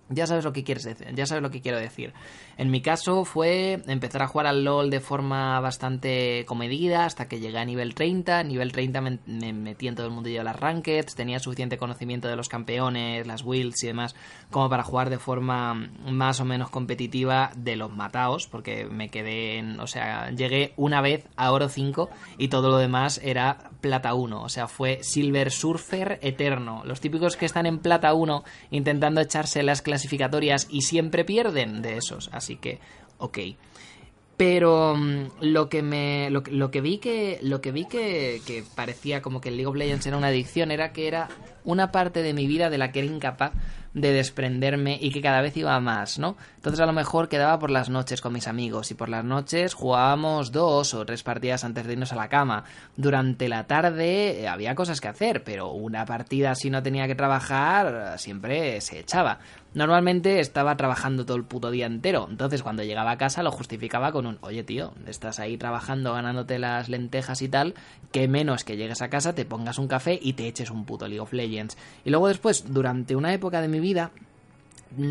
ya sabes lo que quieres decir, ya sabes lo que quiero decir. En mi caso fue empezar a jugar al LOL de forma bastante comedida hasta que llegué a nivel 30. Nivel 30 me, me metí en todo el mundillo de las rankeds, tenía suficiente conocimiento de los campeones, las builds y demás, como para jugar de forma más o menos competitiva de los mataos, porque me quedé en, o sea, llegué una vez a oro 5 y todo lo demás era plata 1, o sea, fue Silver Surfer eterno. Los típicos que están en plata 1 intentando echarse las clasificatorias y siempre pierden de esos, así que, ok. Pero mm, lo que me lo que vi que lo que vi que, que parecía como que el League of Legends era una adicción era que era una parte de mi vida de la que era incapaz de desprenderme y que cada vez iba más, ¿no? Entonces a lo mejor quedaba por las noches con mis amigos y por las noches jugábamos dos o tres partidas antes de irnos a la cama. Durante la tarde eh, había cosas que hacer, pero una partida si no tenía que trabajar siempre se echaba. Normalmente estaba trabajando todo el puto día entero, entonces cuando llegaba a casa lo justificaba con un, oye tío, estás ahí trabajando, ganándote las lentejas y tal, que menos que llegues a casa, te pongas un café y te eches un puto League of Legends. Y luego después, durante una época de mi vida,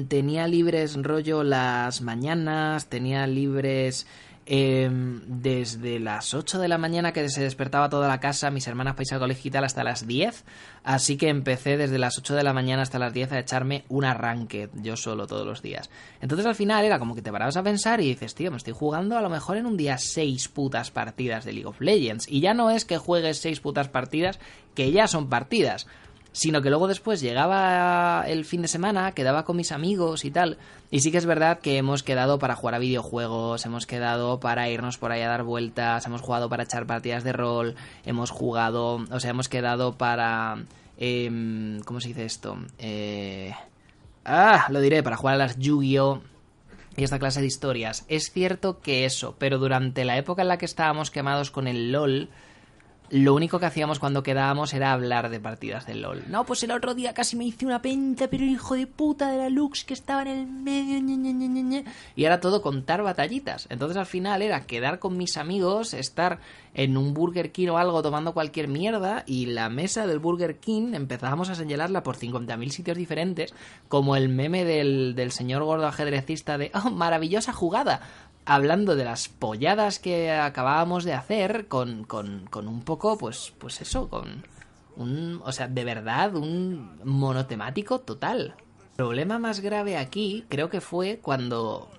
tenía libres rollo las mañanas, tenía libres eh, desde las 8 de la mañana que se despertaba toda la casa, mis hermanas para irse al colegio y tal, hasta las 10. Así que empecé desde las 8 de la mañana hasta las 10 a echarme un arranque yo solo todos los días. Entonces al final era como que te parabas a pensar y dices, tío, me estoy jugando a lo mejor en un día 6 putas partidas de League of Legends. Y ya no es que juegues 6 putas partidas, que ya son partidas sino que luego después llegaba el fin de semana, quedaba con mis amigos y tal. Y sí que es verdad que hemos quedado para jugar a videojuegos, hemos quedado para irnos por ahí a dar vueltas, hemos jugado para echar partidas de rol, hemos jugado, o sea, hemos quedado para... em, ¿Cómo se dice esto? Eh, ah, lo diré, para jugar a las Yu-Gi-Oh! y esta clase de historias. Es cierto que eso, pero durante la época en la que estábamos quemados con el LOL, lo único que hacíamos cuando quedábamos era hablar de partidas de LOL. No, pues el otro día casi me hice una penta, pero hijo de puta de la Lux que estaba en el medio. ñe. Y era todo contar batallitas. Entonces al final era quedar con mis amigos, estar en un Burger King o algo tomando cualquier mierda y la mesa del Burger King empezábamos a señalarla por 50.000 sitios diferentes, como el meme del, del señor gordo ajedrecista de ¡Oh, maravillosa jugada! Hablando de las polladas que acabábamos de hacer con, con, con un poco, pues, pues eso, con un, o sea, de verdad, un monotemático total. El problema más grave aquí creo que fue cuando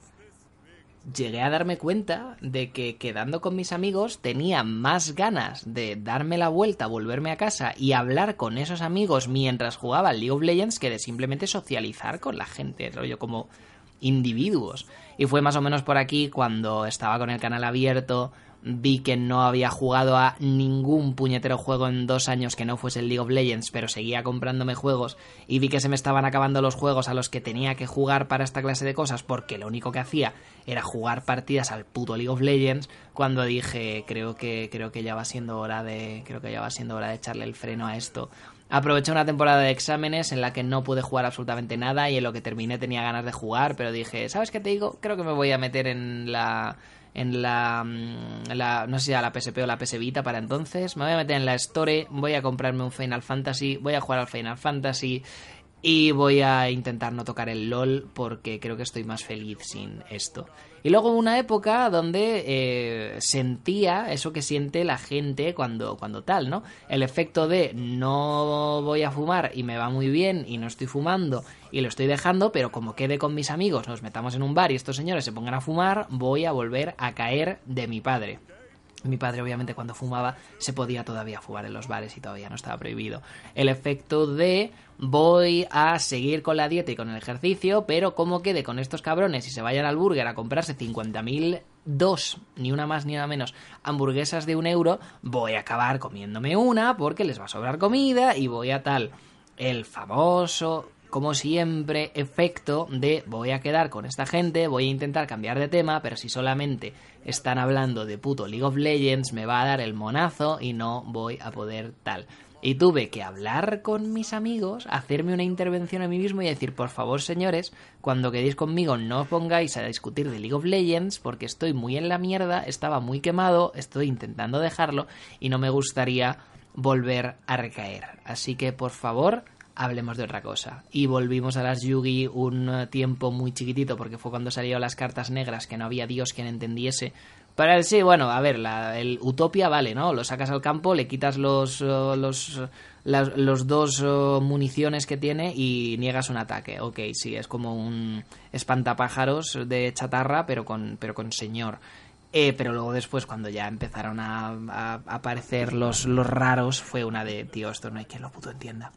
llegué a darme cuenta de que quedando con mis amigos tenía más ganas de darme la vuelta, volverme a casa y hablar con esos amigos mientras jugaba League of Legends que de simplemente socializar con la gente, rollo como individuos. Y fue más o menos por aquí cuando estaba con el canal abierto, vi que no había jugado a ningún puñetero juego en dos años que no fuese el League of Legends, pero seguía comprándome juegos y vi que se me estaban acabando los juegos a los que tenía que jugar para esta clase de cosas porque lo único que hacía era jugar partidas al puto League of Legends cuando dije creo que creo que ya va siendo hora de creo que ya va siendo hora de echarle el freno a esto Aproveché una temporada de exámenes en la que no pude jugar absolutamente nada y en lo que terminé tenía ganas de jugar, pero dije, ¿sabes qué te digo? Creo que me voy a meter en la en la, mm, la no sé si era la PSP o la PS Vita para entonces, me voy a meter en la Store, voy a comprarme un Final Fantasy, voy a jugar al Final Fantasy y voy a intentar no tocar el LOL porque creo que estoy más feliz sin esto. Y luego una época donde eh, sentía eso que siente la gente cuando, cuando tal, ¿no? El efecto de no voy a fumar y me va muy bien y no estoy fumando y lo estoy dejando, pero como quede con mis amigos, nos metamos en un bar y estos señores se pongan a fumar, voy a volver a caer de mi padre. Mi padre, obviamente, cuando fumaba, se podía todavía fumar en los bares y todavía no estaba prohibido. El efecto de voy a seguir con la dieta y con el ejercicio, pero como quede con estos cabrones y se vayan al burger a comprarse 50.000 dos, ni una más ni una menos, hamburguesas de un euro, voy a acabar comiéndome una porque les va a sobrar comida y voy a tal. El famoso como siempre, efecto de voy a quedar con esta gente, voy a intentar cambiar de tema, pero si solamente están hablando de puto League of Legends, me va a dar el monazo y no voy a poder tal. Y tuve que hablar con mis amigos, hacerme una intervención a mí mismo y decir, por favor, señores, cuando quedéis conmigo no os pongáis a discutir de League of Legends porque estoy muy en la mierda, estaba muy quemado, estoy intentando dejarlo y no me gustaría volver a recaer. Así que, por favor, hablemos de otra cosa. Y volvimos a las Yugi un eh, tiempo muy chiquitito, porque fue cuando salieron las cartas negras, que no había Dios quien entendiese. Para sí, bueno, a ver, la, el Utopia vale, ¿no? Lo sacas al campo, le quitas los, eh, los, las- los dos eh, municiones que tiene y niegas un ataque. Ok, sí, es como un espantapájaros de chatarra, pero con, pero con señor. Eh, pero luego después, cuando ya empezaron a, a aparecer los, los raros, fue una de, tío, esto no hay quien lo puto entienda.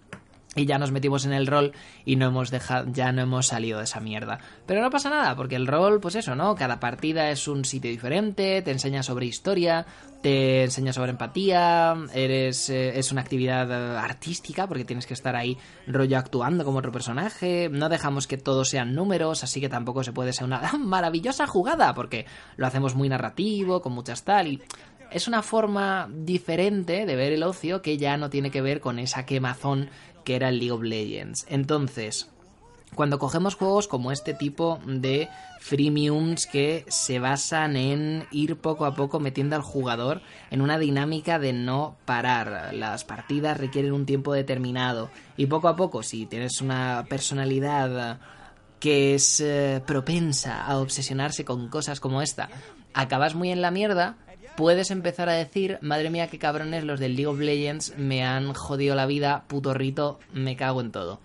Y ya nos metimos en el rol y no hemos dejado, ya no hemos salido de esa mierda. Pero no pasa nada, porque el rol, pues eso, ¿no? Cada partida es un sitio diferente, te enseña sobre historia, te enseña sobre empatía, eres eh, es una actividad eh, artística porque tienes que estar ahí rollo actuando como otro personaje, no dejamos que todos sean números, así que tampoco se puede ser una maravillosa jugada porque lo hacemos muy narrativo, con muchas tal y es una forma diferente de ver el ocio que ya no tiene que ver con esa quemazón que era el League of Legends. Entonces, cuando cogemos juegos como este tipo de freemiums que se basan en ir poco a poco metiendo al jugador en una dinámica de no parar. Las partidas requieren un tiempo determinado y poco a poco, si tienes una personalidad que es eh, propensa a obsesionarse con cosas como esta, acabas muy en la mierda puedes empezar a decir, madre mía, qué cabrones los del League of Legends me han jodido la vida, puto Rito, me cago en todo.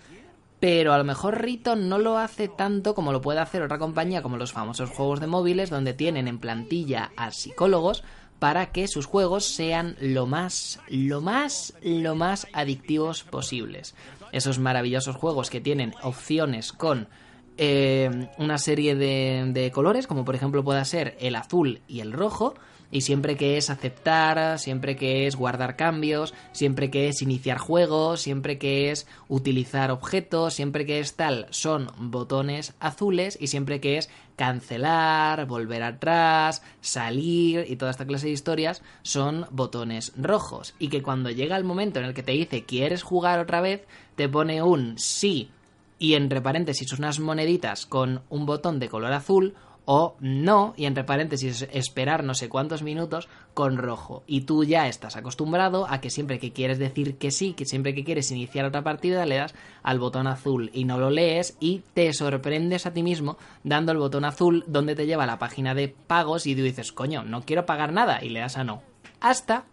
Pero a lo mejor Rito no lo hace tanto como lo puede hacer otra compañía como los famosos juegos de móviles donde tienen en plantilla a psicólogos para que sus juegos sean lo más, lo más, lo más adictivos posibles. Esos maravillosos juegos que tienen opciones con eh, una serie de, de colores, como por ejemplo pueda ser el azul y el rojo, y siempre que es aceptar, siempre que es guardar cambios, siempre que es iniciar juegos, siempre que es utilizar objetos, siempre que es tal, son botones azules y siempre que es cancelar, volver atrás, salir y toda esta clase de historias son botones rojos. Y que cuando llega el momento en el que te dice quieres jugar otra vez, te pone un sí y entre paréntesis unas moneditas con un botón de color azul o no, y entre paréntesis esperar no sé cuántos minutos con rojo. Y tú ya estás acostumbrado a que siempre que quieres decir que sí, que siempre que quieres iniciar otra partida, le das al botón azul y no lo lees y te sorprendes a ti mismo dando el botón azul donde te lleva a la página de pagos y tú dices, coño, no quiero pagar nada y le das a no. Hasta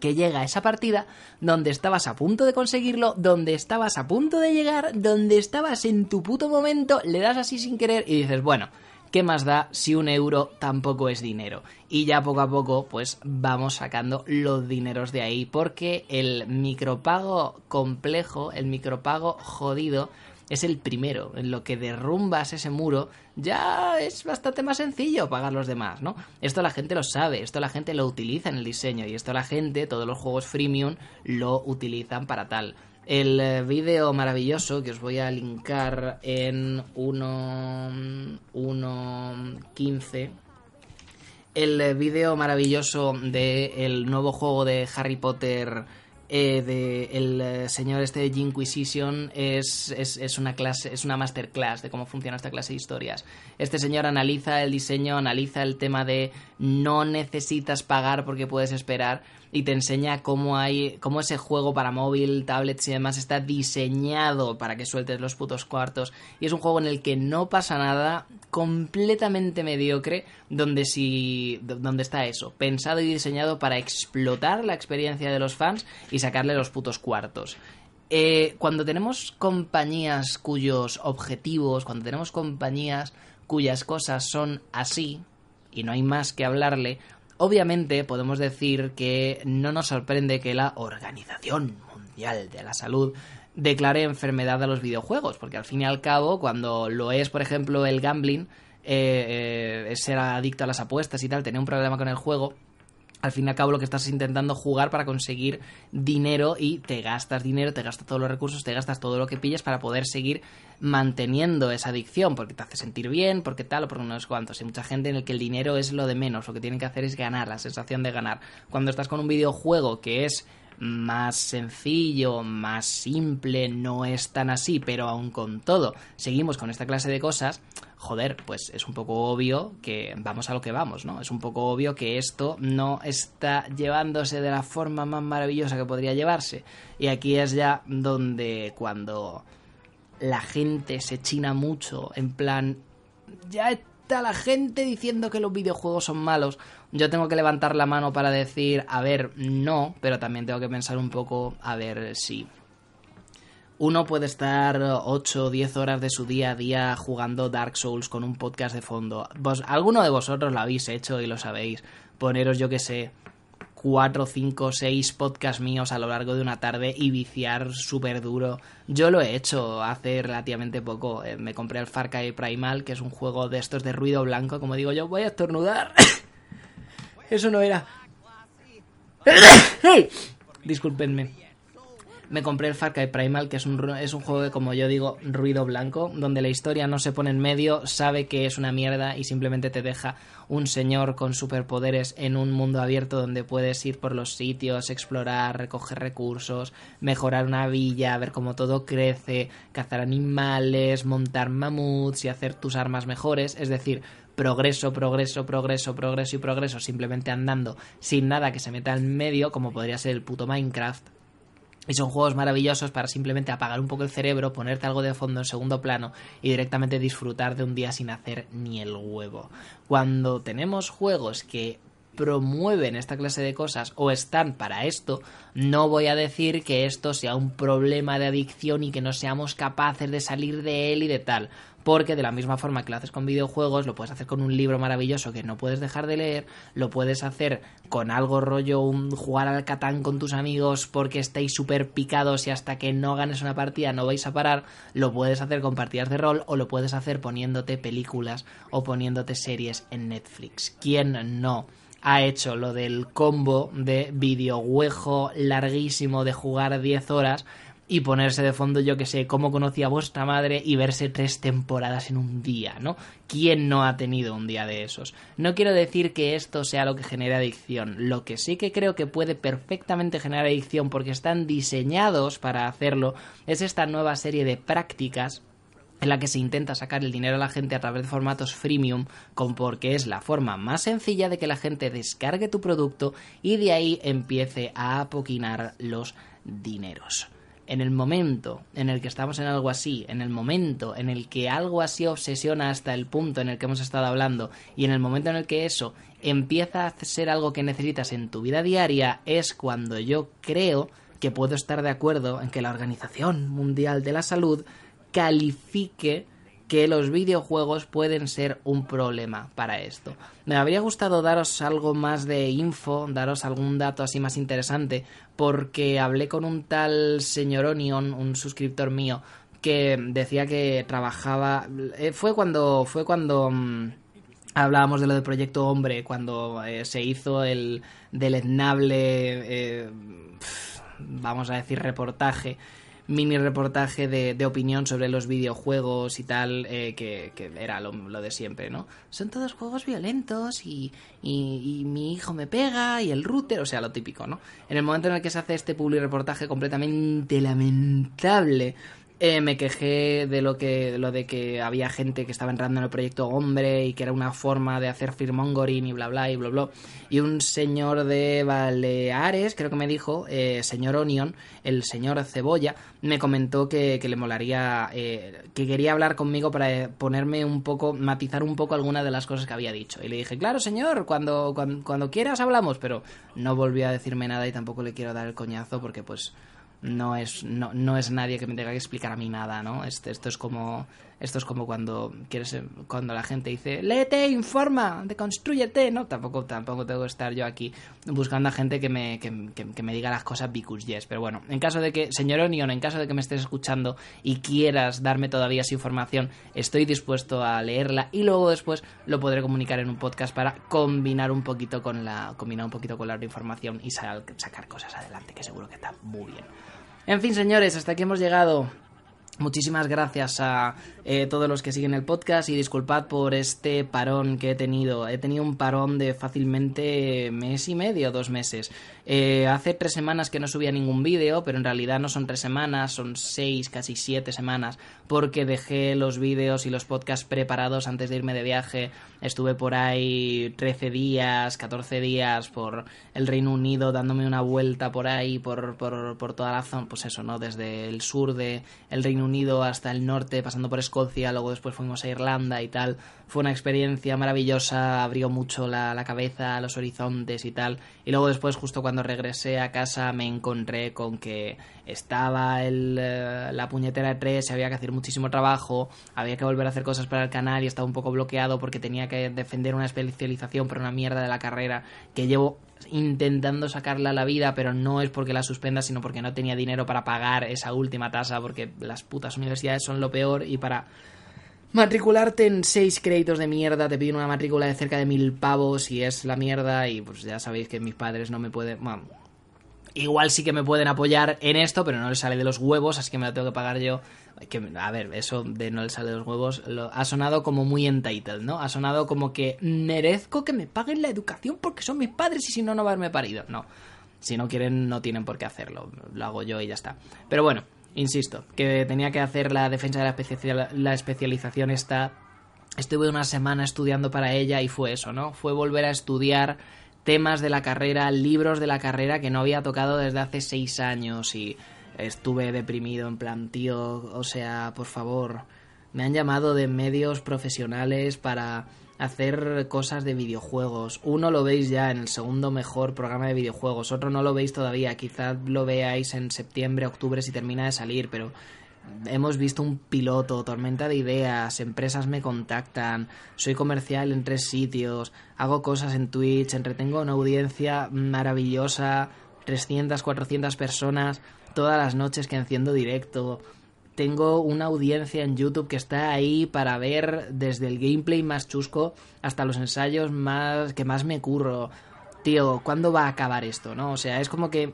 que llega esa partida donde estabas a punto de conseguirlo, donde estabas a punto de llegar, donde estabas en tu puto momento, le das así sin querer y dices, bueno, ¿qué más da si un euro tampoco es dinero? Y ya poco a poco, pues vamos sacando los dineros de ahí, porque el micropago complejo, el micropago jodido, es el primero. En lo que derrumbas ese muro, ya es bastante más sencillo pagar los demás, ¿no? Esto la gente lo sabe, esto la gente lo utiliza en el diseño, y esto la gente, todos los juegos freemium, lo utilizan para tal el eh, vídeo maravilloso que os voy a linkar en 1.15. El eh, vídeo maravilloso del nuevo juego de Harry Potter eh, de el señor este de Inquisition es, es, es, una clase, es una masterclass de cómo funciona esta clase de historias. Este señor analiza el diseño, analiza el tema de no necesitas pagar porque puedes esperar y te enseña cómo hay cómo ese juego para móvil, tablets y demás está diseñado para que sueltes los putos cuartos y es un juego en el que no pasa nada, completamente mediocre, donde si donde está eso, pensado y diseñado para explotar la experiencia de los fans y sacarle los putos cuartos. Eh, cuando tenemos compañías cuyos objetivos, cuando tenemos compañías cuyas cosas son así, y no hay más que hablarle, Obviamente podemos decir que no nos sorprende que la Organización Mundial de la Salud declare enfermedad a los videojuegos, porque al fin y al cabo, cuando lo es, por ejemplo, el gambling, eh, eh, ser adicto a las apuestas y tal, tener un problema con el juego, al fin y al cabo lo que estás intentando jugar para conseguir dinero y te gastas dinero, te gastas todos los recursos, te gastas todo lo que pilles para poder seguir manteniendo esa adicción, porque te hace sentir bien, porque tal, o porque no es cuántos. Hay mucha gente en el que el dinero es lo de menos, lo que tienen que hacer es ganar, la sensación de ganar. Cuando estás con un videojuego que es más sencillo, más simple, no es tan así, pero aún con todo, seguimos con esta clase de cosas, joder, pues es un poco obvio que vamos a lo que vamos, ¿no? Es un poco obvio que esto no está llevándose de la forma más maravillosa que podría llevarse. Y aquí es ya donde cuando la gente se china mucho, en plan, ya está la gente diciendo que los videojuegos son malos, yo tengo que levantar la mano para decir, a ver, no, pero también tengo que pensar un poco, a ver si... Uno puede estar 8 o 10 horas de su día a día jugando Dark Souls con un podcast de fondo. Vos, alguno de vosotros lo habéis hecho y lo sabéis. Poneros, yo que sé, 4, 5, 6 podcasts míos a lo largo de una tarde y viciar súper duro. Yo lo he hecho hace relativamente poco. Eh, me compré el Far Cry Primal, que es un juego de estos de ruido blanco, como digo yo, voy a estornudar. Eso no era. Disculpenme me compré el Far Cry Primal, que es un, es un juego de, como yo digo, ruido blanco, donde la historia no se pone en medio, sabe que es una mierda y simplemente te deja un señor con superpoderes en un mundo abierto donde puedes ir por los sitios, explorar, recoger recursos, mejorar una villa, ver cómo todo crece, cazar animales, montar mamuts y hacer tus armas mejores, es decir, progreso, progreso, progreso, progreso y progreso simplemente andando sin nada que se meta en medio, como podría ser el puto Minecraft y son juegos maravillosos para simplemente apagar un poco el cerebro, ponerte algo de fondo en segundo plano y directamente disfrutar de un día sin hacer ni el huevo. Cuando tenemos juegos que promueven esta clase de cosas o están para esto, no voy a decir que esto sea un problema de adicción y que no seamos capaces de salir de él y de tal porque de la misma forma que lo haces con videojuegos, lo puedes hacer con un libro maravilloso que no puedes dejar de leer, lo puedes hacer con algo rollo, un, jugar al Catán con tus amigos porque estáis súper picados y hasta que no ganes una partida no vais a parar, lo puedes hacer con partidas de rol o lo puedes hacer poniéndote películas o poniéndote series en Netflix. ¿Quién no? ha hecho lo del combo de videojuego larguísimo de jugar 10 horas y ponerse de fondo, yo que sé, cómo conocía a vuestra madre y verse tres temporadas en un día, ¿no? ¿Quién no ha tenido un día de esos? No quiero decir que esto sea lo que genere adicción, lo que sí que creo que puede perfectamente generar adicción porque están diseñados para hacerlo es esta nueva serie de prácticas en la que se intenta sacar el dinero a la gente a través de formatos freemium, con porque es la forma más sencilla de que la gente descargue tu producto y de ahí empiece a apoquinar los dineros en el momento en el que estamos en algo así, en el momento en el que algo así obsesiona hasta el punto en el que hemos estado hablando y en el momento en el que eso empieza a ser algo que necesitas en tu vida diaria, es cuando yo creo que puedo estar de acuerdo en que la Organización Mundial de la Salud califique que los videojuegos pueden ser un problema para esto. Me habría gustado daros algo más de info, daros algún dato así más interesante, porque hablé con un tal señor Onion, un suscriptor mío, que decía que trabajaba. Eh, fue cuando. Fue cuando. Mm, hablábamos de lo del proyecto Hombre, cuando eh, se hizo el deleznable. Eh, vamos a decir, reportaje mini reportaje de, opinión sobre los videojuegos y tal, eh, que, era lo, de siempre, ¿no? Son todos juegos violentos y, y, mi hijo me pega y el router, o sea, lo típico, ¿no? En el momento en el que se hace este public reportaje completamente lamentable eh, me quejé de lo que lo de que había gente que estaba entrando en el proyecto Hombre y que era una forma de hacer firmongoring y bla bla y bla bla. Y un señor de Baleares, creo que me dijo, eh, señor Onion, el señor Cebolla, me comentó que, le molaría, eh, que quería hablar conmigo para ponerme un poco, matizar un poco alguna de las cosas que había dicho. Y le dije, claro señor, cuando, cuando, cuando quieras hablamos, pero no volvió a decirme nada y tampoco le quiero dar el coñazo porque pues no es, no, no es nadie que me tenga que explicar a mí nada, ¿no? Este, esto es como esto es como cuando quieres cuando la gente dice léete, informa, deconstrúyete, ¿no? Tampoco, tampoco tengo que estar yo aquí buscando a gente que me, que, me diga las cosas because yes. Pero bueno, en caso de que, señor Onion, en caso de que me estés escuchando y quieras darme todavía esa información, estoy dispuesto a leerla y luego después lo podré comunicar en un podcast para combinar un poquito con la, combinar un poquito con la información y sacar cosas adelante, que seguro que está muy bien. En fin, señores, hasta aquí hemos llegado. Muchísimas gracias a eh, todos los que siguen el podcast y disculpad por este parón que he tenido. He tenido un parón de fácilmente mes y medio, dos meses. Eh, hace tres semanas que no subía ningún vídeo, pero en realidad no son tres semanas, son seis, casi siete semanas, porque dejé los vídeos y los podcasts preparados antes de irme de viaje. Estuve por ahí 13 días, 14 días por el Reino Unido dándome una vuelta por ahí, por, por, por toda la zona, pues eso, ¿no? Desde el sur de el Reino Unido hasta el norte, pasando por Escocia, luego después fuimos a Irlanda y tal. Fue una experiencia maravillosa, abrió mucho la, la cabeza, los horizontes y tal. Y luego después, justo cuando regresé a casa, me encontré con que estaba el, eh, la puñetera de 3, había que hacer muchísimo trabajo, había que volver a hacer cosas para el canal y estaba un poco bloqueado porque tenía que defender una especialización por una mierda de la carrera que llevo intentando sacarla a la vida, pero no es porque la suspenda, sino porque no tenía dinero para pagar esa última tasa, porque las putas universidades son lo peor y para matricularte en seis créditos de mierda te piden una matrícula de cerca de mil pavos y es la mierda y pues ya sabéis que mis padres no me pueden... Bueno, igual sí que me pueden apoyar en esto, pero no les sale de los huevos, así que me lo tengo que pagar yo. Que, a ver, eso de no les sale de los huevos lo, ha sonado como muy entitled, ¿no? Ha sonado como que merezco que me paguen la educación porque son mis padres y si no, no haberme parido. No, si no quieren, no tienen por qué hacerlo. Lo hago yo y ya está. Pero bueno, insisto, que tenía que hacer la defensa de la, la especialización esta. Estuve una semana estudiando para ella y fue eso, ¿no? Fue volver a estudiar temas de la carrera, libros de la carrera que no había tocado desde hace seis años y estuve deprimido en plan, tío, o sea, por favor, me han llamado de medios profesionales para hacer cosas de videojuegos. Uno lo veis ya en el segundo mejor programa de videojuegos, otro no lo veis todavía, quizás lo veáis en septiembre, octubre si termina de salir, pero hemos visto un piloto, tormenta de ideas, empresas me contactan, soy comercial en tres sitios, hago cosas en Twitch, entretengo una audiencia maravillosa, 300, 400 personas todas las noches que enciendo directo. Tengo una audiencia en YouTube que está ahí para ver desde el gameplay más chusco hasta los ensayos más que más me curro. Tío, ¿cuándo va a acabar esto, no? O sea, es como que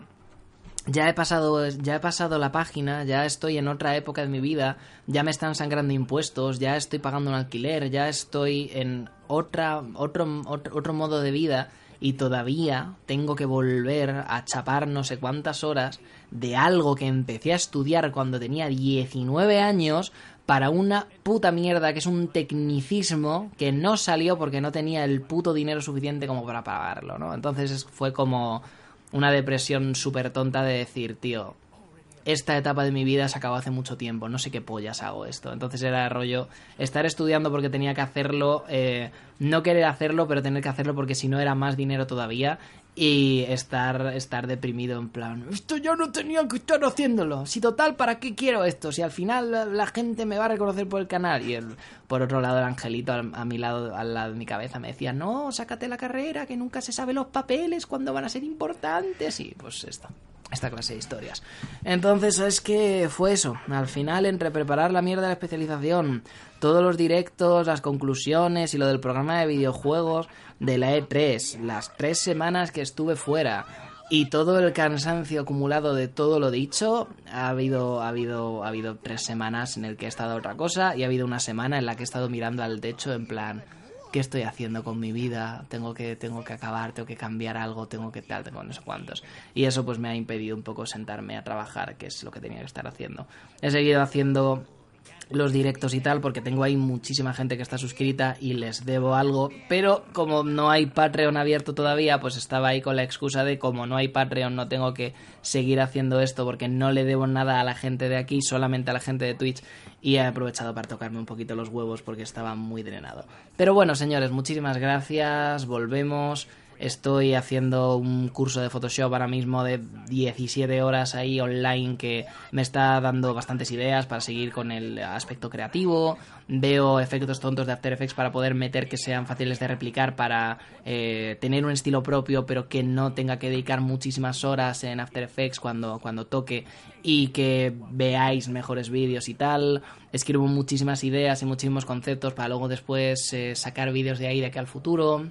ya he pasado ya he pasado la página, ya estoy en otra época de mi vida, ya me están sangrando impuestos, ya estoy pagando un alquiler, ya estoy en otra otro, otro, otro modo de vida y todavía tengo que volver a chapar no sé cuántas horas de algo que empecé a estudiar cuando tenía 19 años para una puta mierda que es un tecnicismo que no salió porque no tenía el puto dinero suficiente como para pagarlo, ¿no? Entonces fue como una depresión súper tonta de decir, tío, esta etapa de mi vida se acabó hace mucho tiempo, no sé qué pollas hago esto. Entonces era rollo estar estudiando porque tenía que hacerlo, eh, no querer hacerlo, pero tener que hacerlo porque si no era más dinero todavía y estar, estar deprimido en plan, esto yo no tenía que estar haciéndolo. Si total, ¿para qué quiero esto? Si al final la, gente me va a reconocer por el canal. Y el, por otro lado, el angelito a, a mi lado, al lado de mi cabeza, me decía, no, sácate la carrera, que nunca se sabe los papeles, cuando van a ser importantes. Y pues esto esta clase de historias. Entonces es que fue eso. Al final, entre preparar la mierda de la especialización, todos los directos, las conclusiones y lo del programa de videojuegos de la E3, las tres semanas que estuve fuera y todo el cansancio acumulado de todo lo dicho, ha habido, ha habido, ha habido tres semanas en el que he estado otra cosa y ha habido una semana en la que he estado mirando al techo en plan qué estoy haciendo con mi vida, tengo que, tengo que acabar, tengo que cambiar algo, tengo que tal, tengo no sé cuántos. Y eso pues me ha impedido un poco sentarme a trabajar, que es lo que tenía que estar haciendo. He seguido haciendo los directos y tal, porque tengo ahí muchísima gente que está suscrita y les debo algo, pero como no hay Patreon abierto todavía, pues estaba ahí con la excusa de como no hay Patreon no tengo que seguir haciendo esto porque no le debo nada a la gente de aquí, solamente a la gente de Twitch y he aprovechado para tocarme un poquito los huevos porque estaba muy drenado. Pero bueno, señores, muchísimas gracias, volvemos. Estoy haciendo un curso de Photoshop ahora mismo de 17 horas ahí online que me está dando bastantes ideas para seguir con el aspecto creativo. Veo efectos tontos de After Effects para poder meter que sean fáciles de replicar para eh, tener un estilo propio pero que no tenga que dedicar muchísimas horas en After Effects cuando, cuando toque y que veáis mejores vídeos y tal. Escribo muchísimas ideas y muchísimos conceptos para luego después eh, sacar vídeos de ahí de aquí al futuro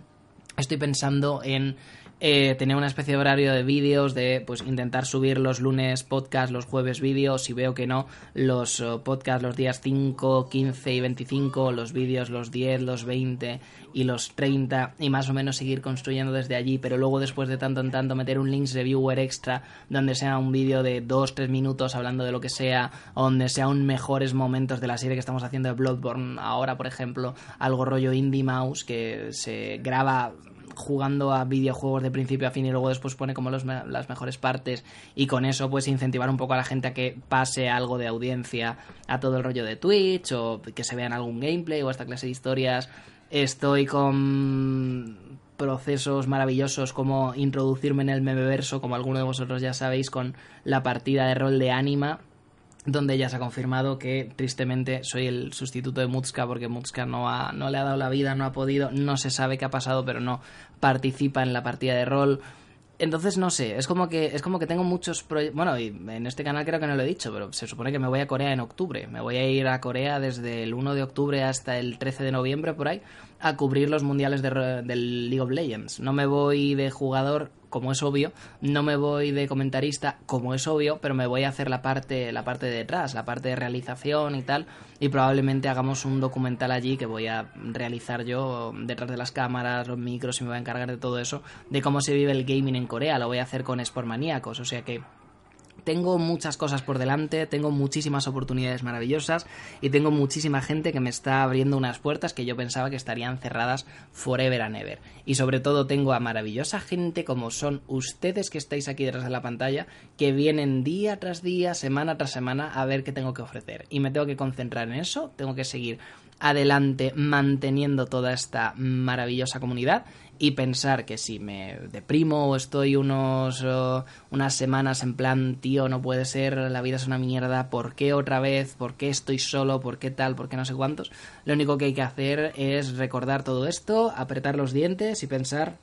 estoy pensando en eh, tener una especie de horario de vídeos, de pues intentar subir los lunes podcast, los jueves vídeos, si veo que no, los uh, podcasts los días 5, 15 y 25, los vídeos los 10, los 20 y los 30 y más o menos seguir construyendo desde allí, pero luego después de tanto en tanto meter un links reviewer extra donde sea un vídeo de 2-3 minutos hablando de lo que sea, donde sea un mejores momentos de la serie que estamos haciendo de Bloodborne ahora, por ejemplo, algo rollo Indie Mouse que se graba jugando a videojuegos de principio a fin y luego después pone como los, las mejores partes y con eso pues incentivar un poco a la gente a que pase algo de audiencia a todo el rollo de Twitch o que se vean algún gameplay o esta clase de historias. Estoy con procesos maravillosos como introducirme en el memeverso, como alguno de vosotros ya sabéis, con la partida de rol de Anima, donde ya se ha confirmado que tristemente soy el sustituto de Mutska porque Mutska no, ha, no le ha dado la vida, no ha podido, no se sabe qué ha pasado, pero no participa en la partida de rol. Entonces no sé, es como que es como que tengo muchos proyectos. Bueno, y en este canal creo que no lo he dicho, pero se supone que me voy a Corea en octubre. Me voy a ir a Corea desde el 1 de octubre hasta el 13 de noviembre por ahí a cubrir los mundiales de, del League of Legends. No me voy de jugador, como es obvio, no me voy de comentarista, como es obvio, pero me voy a hacer la parte, la parte de detrás, la parte de realización y tal, y probablemente hagamos un documental allí que voy a realizar yo detrás de las cámaras, los micros y me voy a encargar de todo eso, de cómo se vive el gaming en Corea, lo voy a hacer con Sportmaníacos, o sea que tengo muchas cosas por delante, tengo muchísimas oportunidades maravillosas y tengo muchísima gente que me está abriendo unas puertas que yo pensaba que estarían cerradas forever and ever. Y sobre todo tengo a maravillosa gente como son ustedes que estáis aquí detrás de la pantalla, que vienen día tras día, semana tras semana a ver qué tengo que ofrecer. Y me tengo que concentrar en eso, tengo que seguir adelante manteniendo toda esta maravillosa comunidad y pensar que si me deprimo o estoy unos uh, unas semanas en plan tío no puede ser la vida es una mierda por qué otra vez por qué estoy solo por qué tal por qué no sé cuántos lo único que hay que hacer es recordar todo esto apretar los dientes y pensar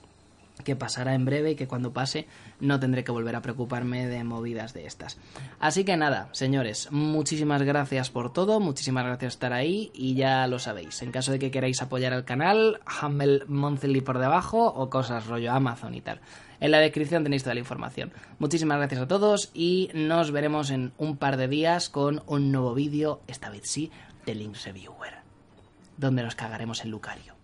que pasará en breve y que cuando pase no tendré que volver a preocuparme de movidas de estas. Así que nada, señores, muchísimas gracias por todo, muchísimas gracias por estar ahí y ya lo sabéis. En caso de que queráis apoyar al canal, Humble Monthly por debajo o cosas rollo Amazon y tal. En la descripción tenéis toda la información. Muchísimas gracias a todos y nos veremos en un par de días con un nuevo vídeo, esta vez sí, de Links Reviewer, donde nos cagaremos en Lucario.